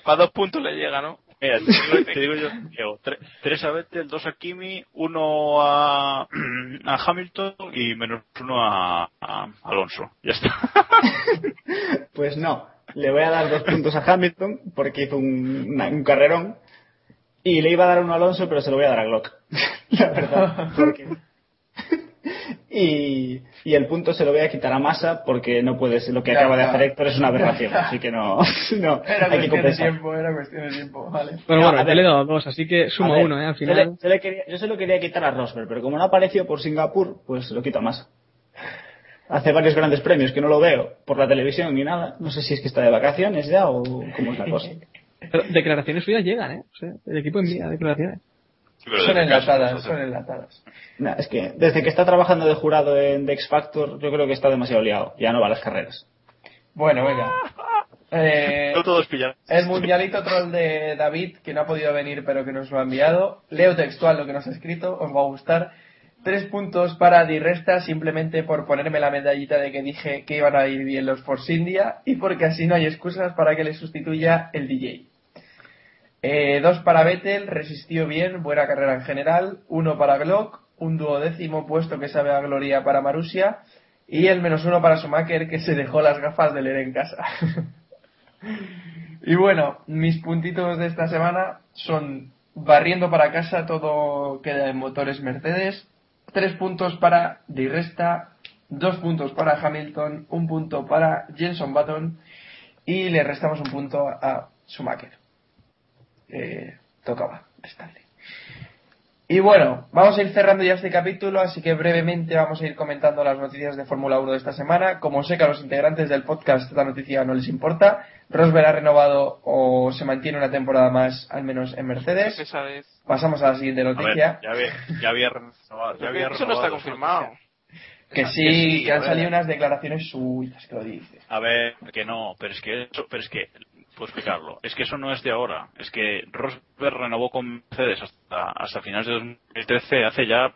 Para dos puntos le llega, ¿no? Mira, te digo, te digo yo, Diego, tres a Vettel, dos a Kimi, uno a, a Hamilton y menos uno a, a Alonso. Ya está. Pues no, le voy a dar dos puntos a Hamilton porque hizo un, una- un carrerón y le iba a dar uno a Alonso pero se lo voy a dar a Glock. La verdad. porque- Y, y el punto se lo voy a quitar a Massa porque no puede ser lo que Ya acaba de hacer Héctor es una aberración, así que no, no Era hay cuestión de que compensar. tiempo, era cuestión de tiempo, vale. Bueno, No, bueno, ver. le he dado dos, así que suma ver, uno, ¿eh? Al le- final. yo, le quería- yo se lo quería quitar a Rosberg, pero como no apareció por Singapur, pues lo quito a Massa. Hace varios grandes premios que no lo veo por la televisión ni nada. No sé si es que está de vacaciones ya o cómo es la cosa. Pero declaraciones suyas llegan, ¿eh? O sea, el equipo envía declaraciones. Son enlatadas, son enlatadas. Nah, es que desde que está trabajando de jurado en The X Factor, yo creo que está demasiado liado. Ya no va a las carreras. Bueno, venga. Eh, No todos pillan. el mundialito troll de David, que no ha podido venir pero que nos lo ha enviado. Leo textual lo que nos ha escrito, os va a gustar. Tres puntos para Di Resta simplemente por ponerme la medallita de que dije que iban a ir bien los Force India y porque así no hay excusas para que le sustituya el DJ. Eh, dos para Vettel, resistió bien, buena carrera en general. Uno para Glock, un duodécimo puesto que sabe a gloria para Marussia. Y el menos uno para Schumacher que se dejó las gafas de leer en casa. y bueno, mis puntitos de esta semana son barriendo para casa, todo queda en motores Mercedes. Tres puntos para Di Resta, dos puntos para Hamilton, un punto para Jenson Button y le restamos un punto a Schumacher. Eh, tocaba restarle. Y bueno, vamos a ir cerrando ya este capítulo, así que brevemente vamos a ir comentando las noticias de Fórmula 1 de esta semana. Como sé que a los integrantes del podcast esta noticia no les importa, Rosberg ha renovado o se mantiene una temporada más, al menos en Mercedes. Esa vez. Pasamos a la siguiente ver, noticia. ya había, ya había renovado. Ya había Eso no está renovado. confirmado. Que Que sí, que han salido unas declaraciones suyas que lo dice. A ver, que no, pero es que eso, pero es que, puedo explicarlo, es que eso no es de ahora, es que Rosberg renovó con Mercedes hasta, hasta finales de 2013, hace ya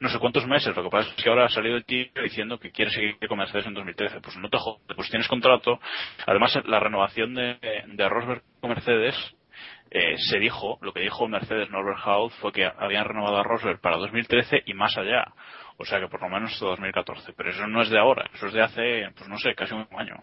no sé cuántos meses, lo que pasa es que ahora ha salido el tío diciendo que quiere seguir con Mercedes en 2013, pues no te jodas, pues tienes contrato, además la renovación de, de Rosberg con Mercedes eh, se dijo, lo que dijo Mercedes Norbert Haut fue que habían renovado a Rosberg para 2013 y más allá. O sea que por lo menos hasta 2014. Pero eso no es de ahora, eso es de hace, pues no sé, casi un año.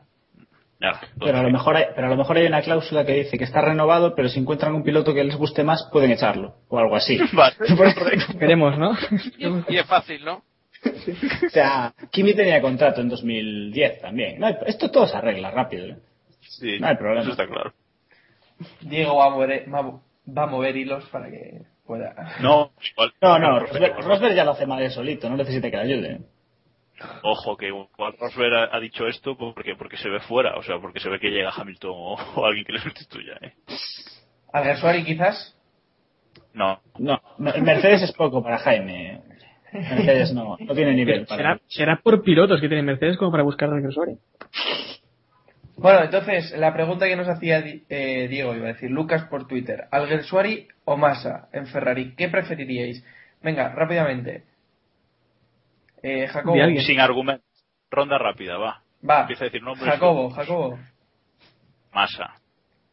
Ya, Pero a lo mejor hay, pero a lo mejor hay una cláusula que dice que está renovado, pero si encuentran un piloto que les guste más, pueden echarlo. O algo así. Vale. Queremos, ¿no? Y, y es fácil, ¿no? O sea, Kimi tenía contrato en 2010 también. No hay- esto todo se arregla rápido. ¿eh? Sí, No hay problema. eso está claro. Diego va a mover, va a- va a mover hilos para que pueda. No, igual. No, no, Rosberg, Rosberg ya lo hace mal él solito, no necesita que le ayude. Ojo, que igual Rosberg ha, ha dicho esto porque porque se ve fuera, o sea, porque se ve que llega Hamilton o, o alguien que le sustituya, ¿eh? Alguersuari quizás. No, No, Mercedes es poco para Jaime. Mercedes no, no tiene nivel para Será, será por pilotos que tienen Mercedes como para buscar regresores. Bueno, entonces, la pregunta que nos hacía eh, Diego, iba a decir, Lucas por Twitter, ¿Alguersuari o Massa en Ferrari? ¿Qué preferiríais? Venga, rápidamente. Eh, Jacobo. Sin argumento. Ronda rápida, va. Va. Empieza a decir nombres. Jacobo, Jacobo. Massa.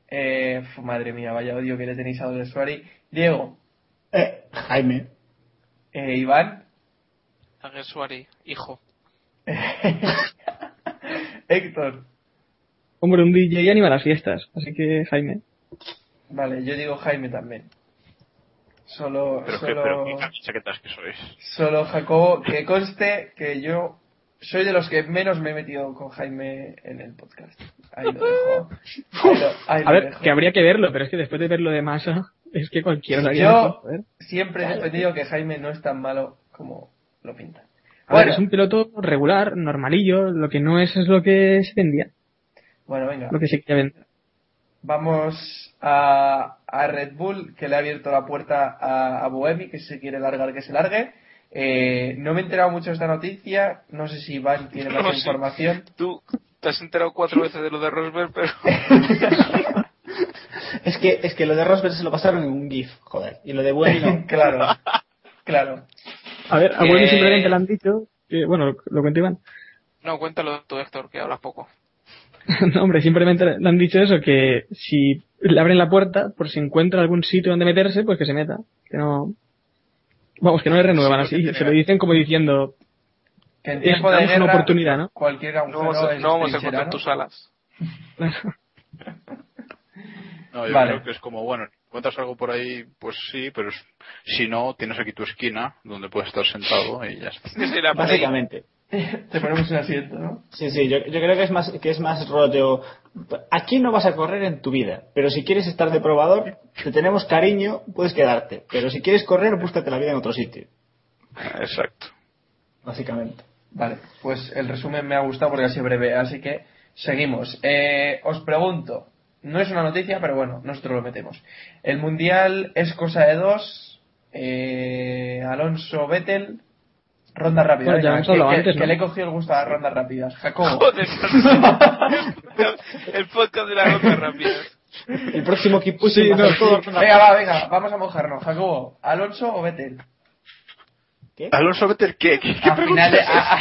Eh, madre mía, vaya odio que le tenéis a Alguersuari. Diego. Eh, Jaime. Eh, Iván. Alguersuari, hijo. Héctor. Hombre, un DJ anima las fiestas, así que Jaime. Vale, yo digo Jaime también. Solo, Pero, solo, que, pero qué chaquetas que sois. solo Jacobo, que conste que yo soy de los que menos me he metido con Jaime en el podcast. Ahí lo dejo. Ahí lo- ahí A lo ver, dejo. que habría que verlo, pero es que después de ver lo de Massa, es que cualquiera lo haría Yo siempre he defendido que Jaime no es tan malo como lo pinta. A ver, Bueno, es un piloto regular, normalillo, lo que no es es lo que se vendía, bueno, venga. lo que se quería vender. Vamos a, a Red Bull, que le ha abierto la puerta a, a Buemi, que si se quiere largar, que se largue. Eh, no me he enterado mucho de esta noticia. No sé si Iván tiene más No, sí. información. Tú te has enterado cuatro veces de lo de Rosberg, pero Es que, es que lo de Rosberg se lo pasaron en un GIF, joder. Y lo de no. claro, claro. A ver, a Eh, Buemi simplemente le han dicho, que, bueno, lo, lo cuento Iván. no, cuéntalo tú, Héctor, que hablas poco. no, hombre, simplemente le han dicho eso, que si le abren la puerta, por si encuentra algún sitio donde meterse, pues que se meta. Que no... Vamos, que no le renuevan Sí, así, se lo dicen como diciendo, Que en tiempo de damos una guerra, oportunidad, ¿no? cualquier No vamos a, es no vamos a trinchera, encontrar ¿no? tus alas. No, yo Vale. creo que es como, bueno, encuentras algo por ahí, pues sí, pero si no, tienes aquí tu esquina donde puedes estar sentado y ya está. Básicamente. Te ponemos un asiento, ¿no? Sí, sí, yo, yo creo que es más que es más rollo. Aquí no vas a correr en tu vida, pero si quieres estar de probador, te tenemos cariño, puedes quedarte. Pero si quieres correr, búscate la vida en otro sitio, Exacto. básicamente. Vale, pues el resumen me ha gustado porque ha sido breve, así que seguimos. Eh, os pregunto, no es una noticia, pero bueno, nosotros lo metemos. El mundial es cosa de dos. Eh, Alonso Vettel, ronda rápida. Bueno, ya venga, hemos que, hablado que- antes, que ¿no? le he cogido el gusto a las rondas rápidas. Jacobo, Joder, el podcast de las rondas rápidas. El próximo equipo Sí, no, venga, va, venga, vamos a mojarnos. Jacobo, ¿Alonso o Vettel? Alonso Vettel, ¿qué? ¿Qué, qué A final de, a- a- a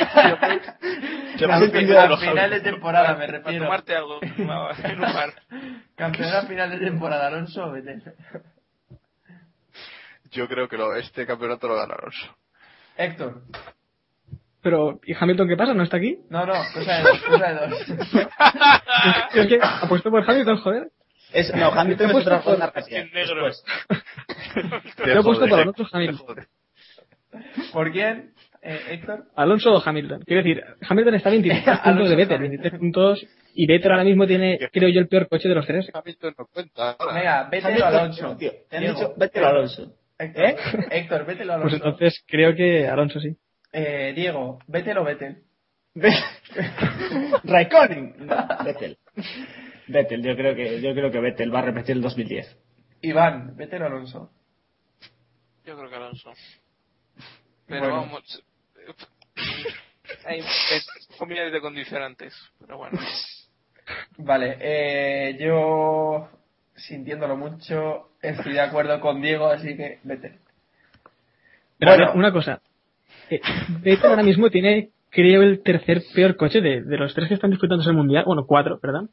a final temporada me Para refiero. tomarte algo en un bar. Campeón a final de temporada, Alonso o Vettel. Yo creo que lo- este campeonato lo gana Alonso. Héctor. pero ¿y Hamilton qué pasa? ¿No está aquí? No, no, cosa de dos, cosa de dos. Es que apuesto por Hamilton, joder. Es, no, Hamilton es otra ronda rápida. En negro. Después. Yo he puesto por Alonso Hamilton. ¿Por quién? Eh, Héctor. Alonso o Hamilton. Quiero decir, Hamilton está a 23 puntos de Vettel, Hamilton. 23 puntos, y Vettel ahora mismo tiene, creo yo, el peor coche de los tres. Hamilton no cuenta. Venga, Vettel o Alonso. tío, te han Diego. dicho, vete a Alonso. Héctor, ¿Eh? Héctor, Vettel o Pues Alonso. entonces creo que Alonso sí. Eh, Diego, Vettel o Vettel. Raikkonen. No, Vettel. Vettel, yo creo que yo creo que Vettel va a repetir el 2010. Iván, Vettel o Alonso. Yo creo que Alonso. Pero Bueno. vamos. Hay es, con miles de condicionantes. Pero bueno. Vale, eh, yo, sintiéndolo mucho, estoy de acuerdo con Diego, así que Vettel. Pero Bueno. ver, una cosa. Eh, Vettel ahora mismo tiene, creo, el tercer peor coche de, de los tres que están disputándose el mundial. Bueno, cuatro, perdón.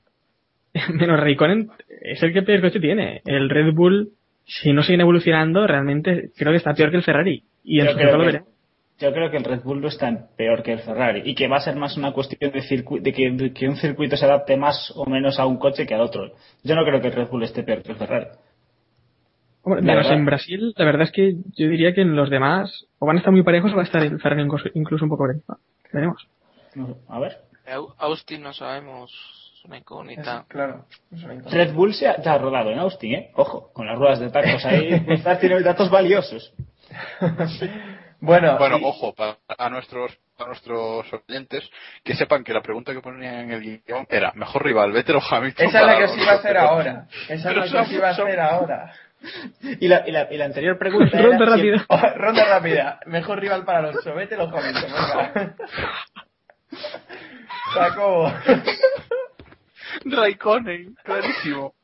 Menos Raikkonen, es el que peor coche tiene. El Red Bull, si no siguen evolucionando, realmente creo que está peor que el Ferrari. Y en su lo veremos. Yo creo que el Red Bull no está peor que el Ferrari y que va a ser más una cuestión de, circu- de que, de que un circuito se adapte más o menos a un coche que al otro. Yo no creo que el Red Bull esté peor que el Ferrari. Hombre, La menos verdad. en Brasil, la verdad es que yo diría que en los demás o van a estar muy parejos o va a estar el Ferrari incluso, un poco por encima. Veremos. No sé, A ver. Au- Austin no sabemos. Es una Es- incógnita. claro, es una incógnita. Red Bull se ha, ya ha rodado en Austin, ¿eh? Ojo, con las ruedas de tacos ahí. Tiene datos valiosos. Bueno, Bueno, y- ojo, para a nuestros a nuestros oyentes que sepan que la pregunta que ponían en el guion era mejor rival, Vettel o Hamilton. esa es la que os iba a hacer ahora. Esa es la que os iba a hacer ahora. Y la, y la, y la anterior pregunta era Ronda si- rápida. Oh, ronda rápida. Mejor rival para Alonso. Vettel o Hamilton. Venga. Jacobo. Raikkonen, clarísimo.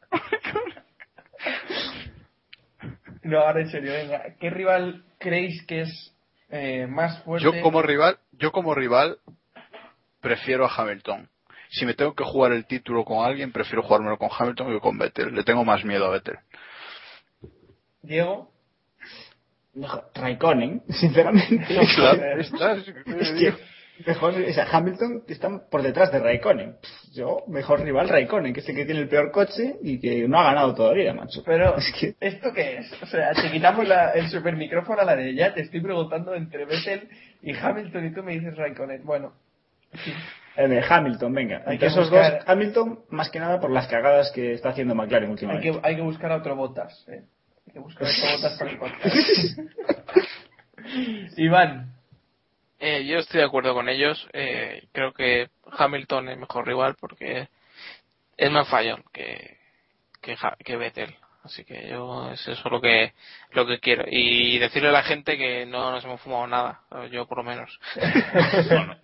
No, ahora en serio, venga. ¿Qué rival creéis que es eh, más fuerte? Yo como rival, yo como rival prefiero a Hamilton. Si me tengo que jugar el título con alguien, prefiero jugármelo con Hamilton que con Vettel. Le tengo más miedo a Vettel. Diego. Raikkonen, sinceramente. Claro, estás- es que mejor, o sea, Hamilton está por detrás de Raikkonen. Pff, Yo, mejor rival Raikkonen, que es el que tiene el peor coche y que no ha ganado todavía, macho. Pero, Es que- ¿esto qué es? O sea, te quitamos la- el super micrófono a la de ya, te estoy preguntando entre Vettel y Hamilton y tú me dices Raikkonen. Bueno, El de Hamilton, venga. Hay Hay que esos buscar- dos, Hamilton, más que nada por las cagadas que está haciendo McLaren hay últimamente. que, hay que buscar a otro Botas. ¿eh? Hay que buscar a otro Botas para el podcast. Iván. Eh, yo estoy de acuerdo con ellos. Eh, creo que Hamilton es mejor rival porque es más fallón que, que, Ja- que Vettel. Así que yo es eso lo que lo que quiero. Y decirle a la gente que no nos hemos fumado nada. Yo por lo menos. Bueno,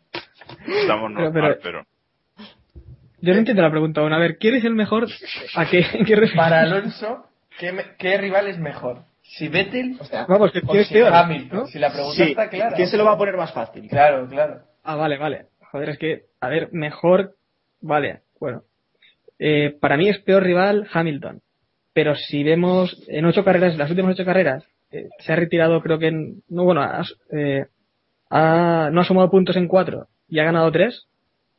estamos normal, pero- pero... Yo no entiendo la pregunta aún. A ver, ¿quién es el mejor? ¿A qué, qué? Para Alonso, ¿qué, me- qué rival es mejor? ¿Si Vettel Vamos, que o quién es si peor, Hamilton? ¿no? Si la pregunta Sí, está clara. ¿quién se lo va a poner más fácil? Claro, claro. Ah, vale, vale. Joder, es que, a ver, mejor. Vale, bueno. Eh, para mí es peor rival Hamilton. Pero si vemos en ocho carreras, las últimas ocho carreras, eh, se ha retirado, creo que en. No, bueno, ha, eh, ha- no ha sumado puntos en cuatro y ha ganado tres.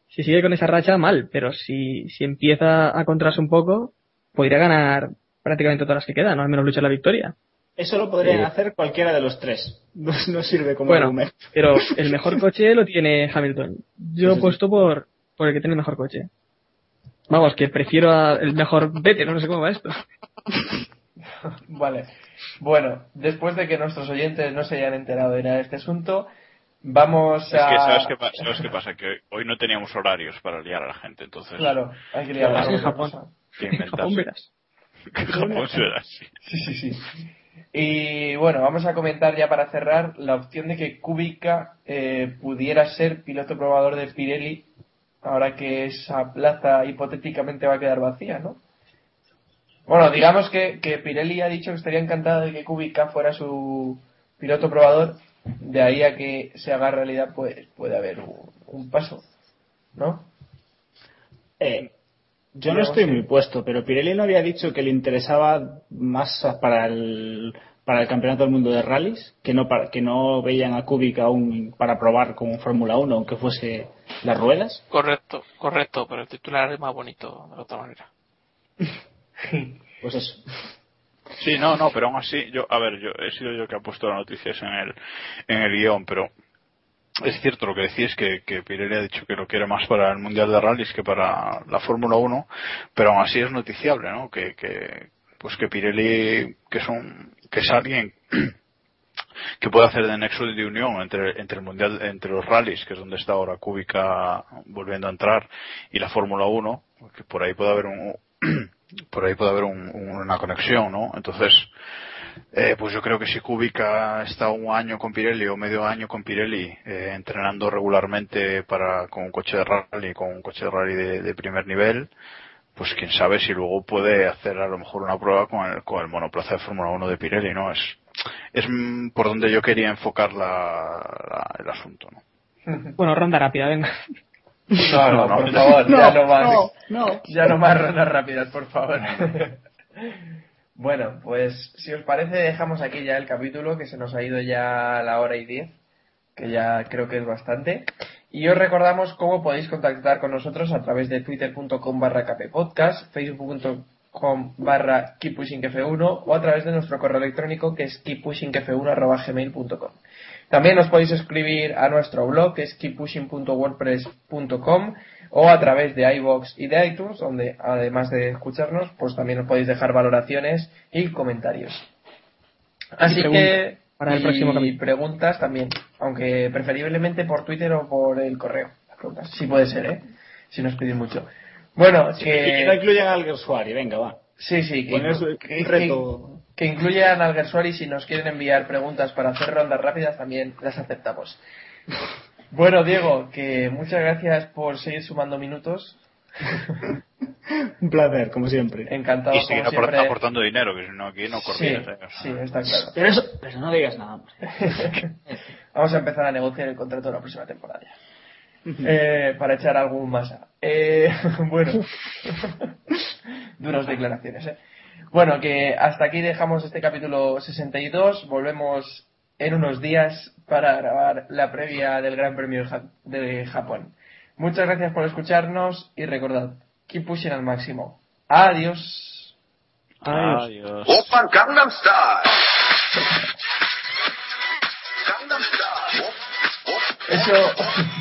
Si sigue con esa racha, mal. Pero si, si empieza a contrarse un poco, podría ganar prácticamente todas las que quedan, no al menos luchar la victoria. Eso lo podrían Sí. hacer cualquiera de los tres. No, no sirve como Bueno, argumento. pero el mejor coche lo tiene Hamilton. Yo he puesto por, por el que tiene el mejor coche. Vamos, que prefiero a- el mejor Vettel, no sé cómo va esto. Vale. Bueno, después de que nuestros oyentes no se hayan enterado de nada de este asunto, vamos Es a... que, ¿sabes qué, pa- ¿sabes qué pasa? Que hoy no teníamos horarios para liar a la gente, entonces... Claro, hay que liar Claro, la en Japón. Japón verás. Japón será así. Sí, sí, sí. Y bueno, vamos a comentar ya para cerrar la opción de que Kubica eh, pudiera ser piloto probador de Pirelli ahora que esa plaza hipotéticamente va a quedar vacía, ¿no? Bueno, digamos que, Pirelli ha dicho que estaría encantado de que Kubica fuera su piloto probador, de ahí a que se haga realidad pues puede haber un, un paso, ¿no? Eh, yo no estoy muy puesto, pero Pirelli no había dicho que le interesaba más para el, para el campeonato del mundo de rallies, que no, para, que no veían a Kubica aún para probar como Fórmula 1, aunque fuese las ruedas. Correcto, correcto, pero el titular es más bonito de otra manera. Pues eso. Sí, no, no, pero aún así, yo, a ver, yo he sido yo que ha puesto las noticias en el, en el guion, pero es cierto lo que decís que, Pirelli ha dicho que lo quiere más para el Mundial de Rallys que para la Fórmula 1, pero aún así es noticiable, ¿no? Que, que, pues que Pirelli, que es un, que es alguien que puede hacer de nexo de unión entre, entre el mundial, entre los rallies, que es donde está ahora Kubica volviendo a entrar, y la Fórmula 1, que por ahí puede haber un, por ahí puede haber un- una conexión, ¿no? Entonces, eh, pues yo creo que si Kubica está un año con Pirelli o medio año con Pirelli, eh, entrenando regularmente para, con un coche de rally, con un coche de rally de, de primer nivel, pues quién sabe si luego puede hacer a lo mejor una prueba con el, con el monoplaza de Fórmula 1 de Pirelli, ¿no? Es, es mm, por donde yo quería enfocar la, la- el asunto, ¿no? Bueno, ronda rápida, venga. No, no, No, por no. favor, ya no más. no, no. Ya no más rondas rápidas, por favor. bueno, pues si os parece dejamos aquí ya el capítulo, que se nos ha ido ya la hora y diez, que ya creo que es bastante. Y os recordamos cómo podéis contactar con nosotros a través de twitter.com barra kppodcast, facebook.com barra keeppushingf1 o a través de nuestro correo electrónico que es keeppushingf1 arroba gmail.com. También os podéis escribir a nuestro blog que es keeppushing.wordpress.com o a través de iBox y de iTunes, donde además de escucharnos, pues también os podéis dejar valoraciones y comentarios. Así que para el y próximo capítulo. preguntas también, aunque preferiblemente por Twitter o por el correo. Las preguntas, sí puede ser, ¿eh? Si nos pedís mucho. Bueno, Y que no que incluyan al Gersuari, venga, va. sí, sí, que, su- que- reto. que incluyan al Gersuari si nos quieren enviar preguntas para hacer rondas rápidas también las aceptamos. Bueno, Diego, que muchas gracias por seguir sumando minutos Un placer, como siempre. Encantado. Y seguir aport- siempre. aportando dinero, que si no aquí no Sí, corría. ¿sabes? sí, está claro. Pero eso, pero no digas nada, hombre. Vamos a empezar a negociar el contrato de la próxima temporada ya. Eh, para echar algún masa. Eh, bueno, duras declaraciones. ¿eh? Bueno, que hasta aquí dejamos este capítulo 62. Volvemos en unos días para grabar la previa del Gran Premio de Ja- de Japón. Muchas gracias por escucharnos y recordad, keep pushing al máximo. Adiós. Adiós. Open Gangnam Style. Gangnam Style. Eso.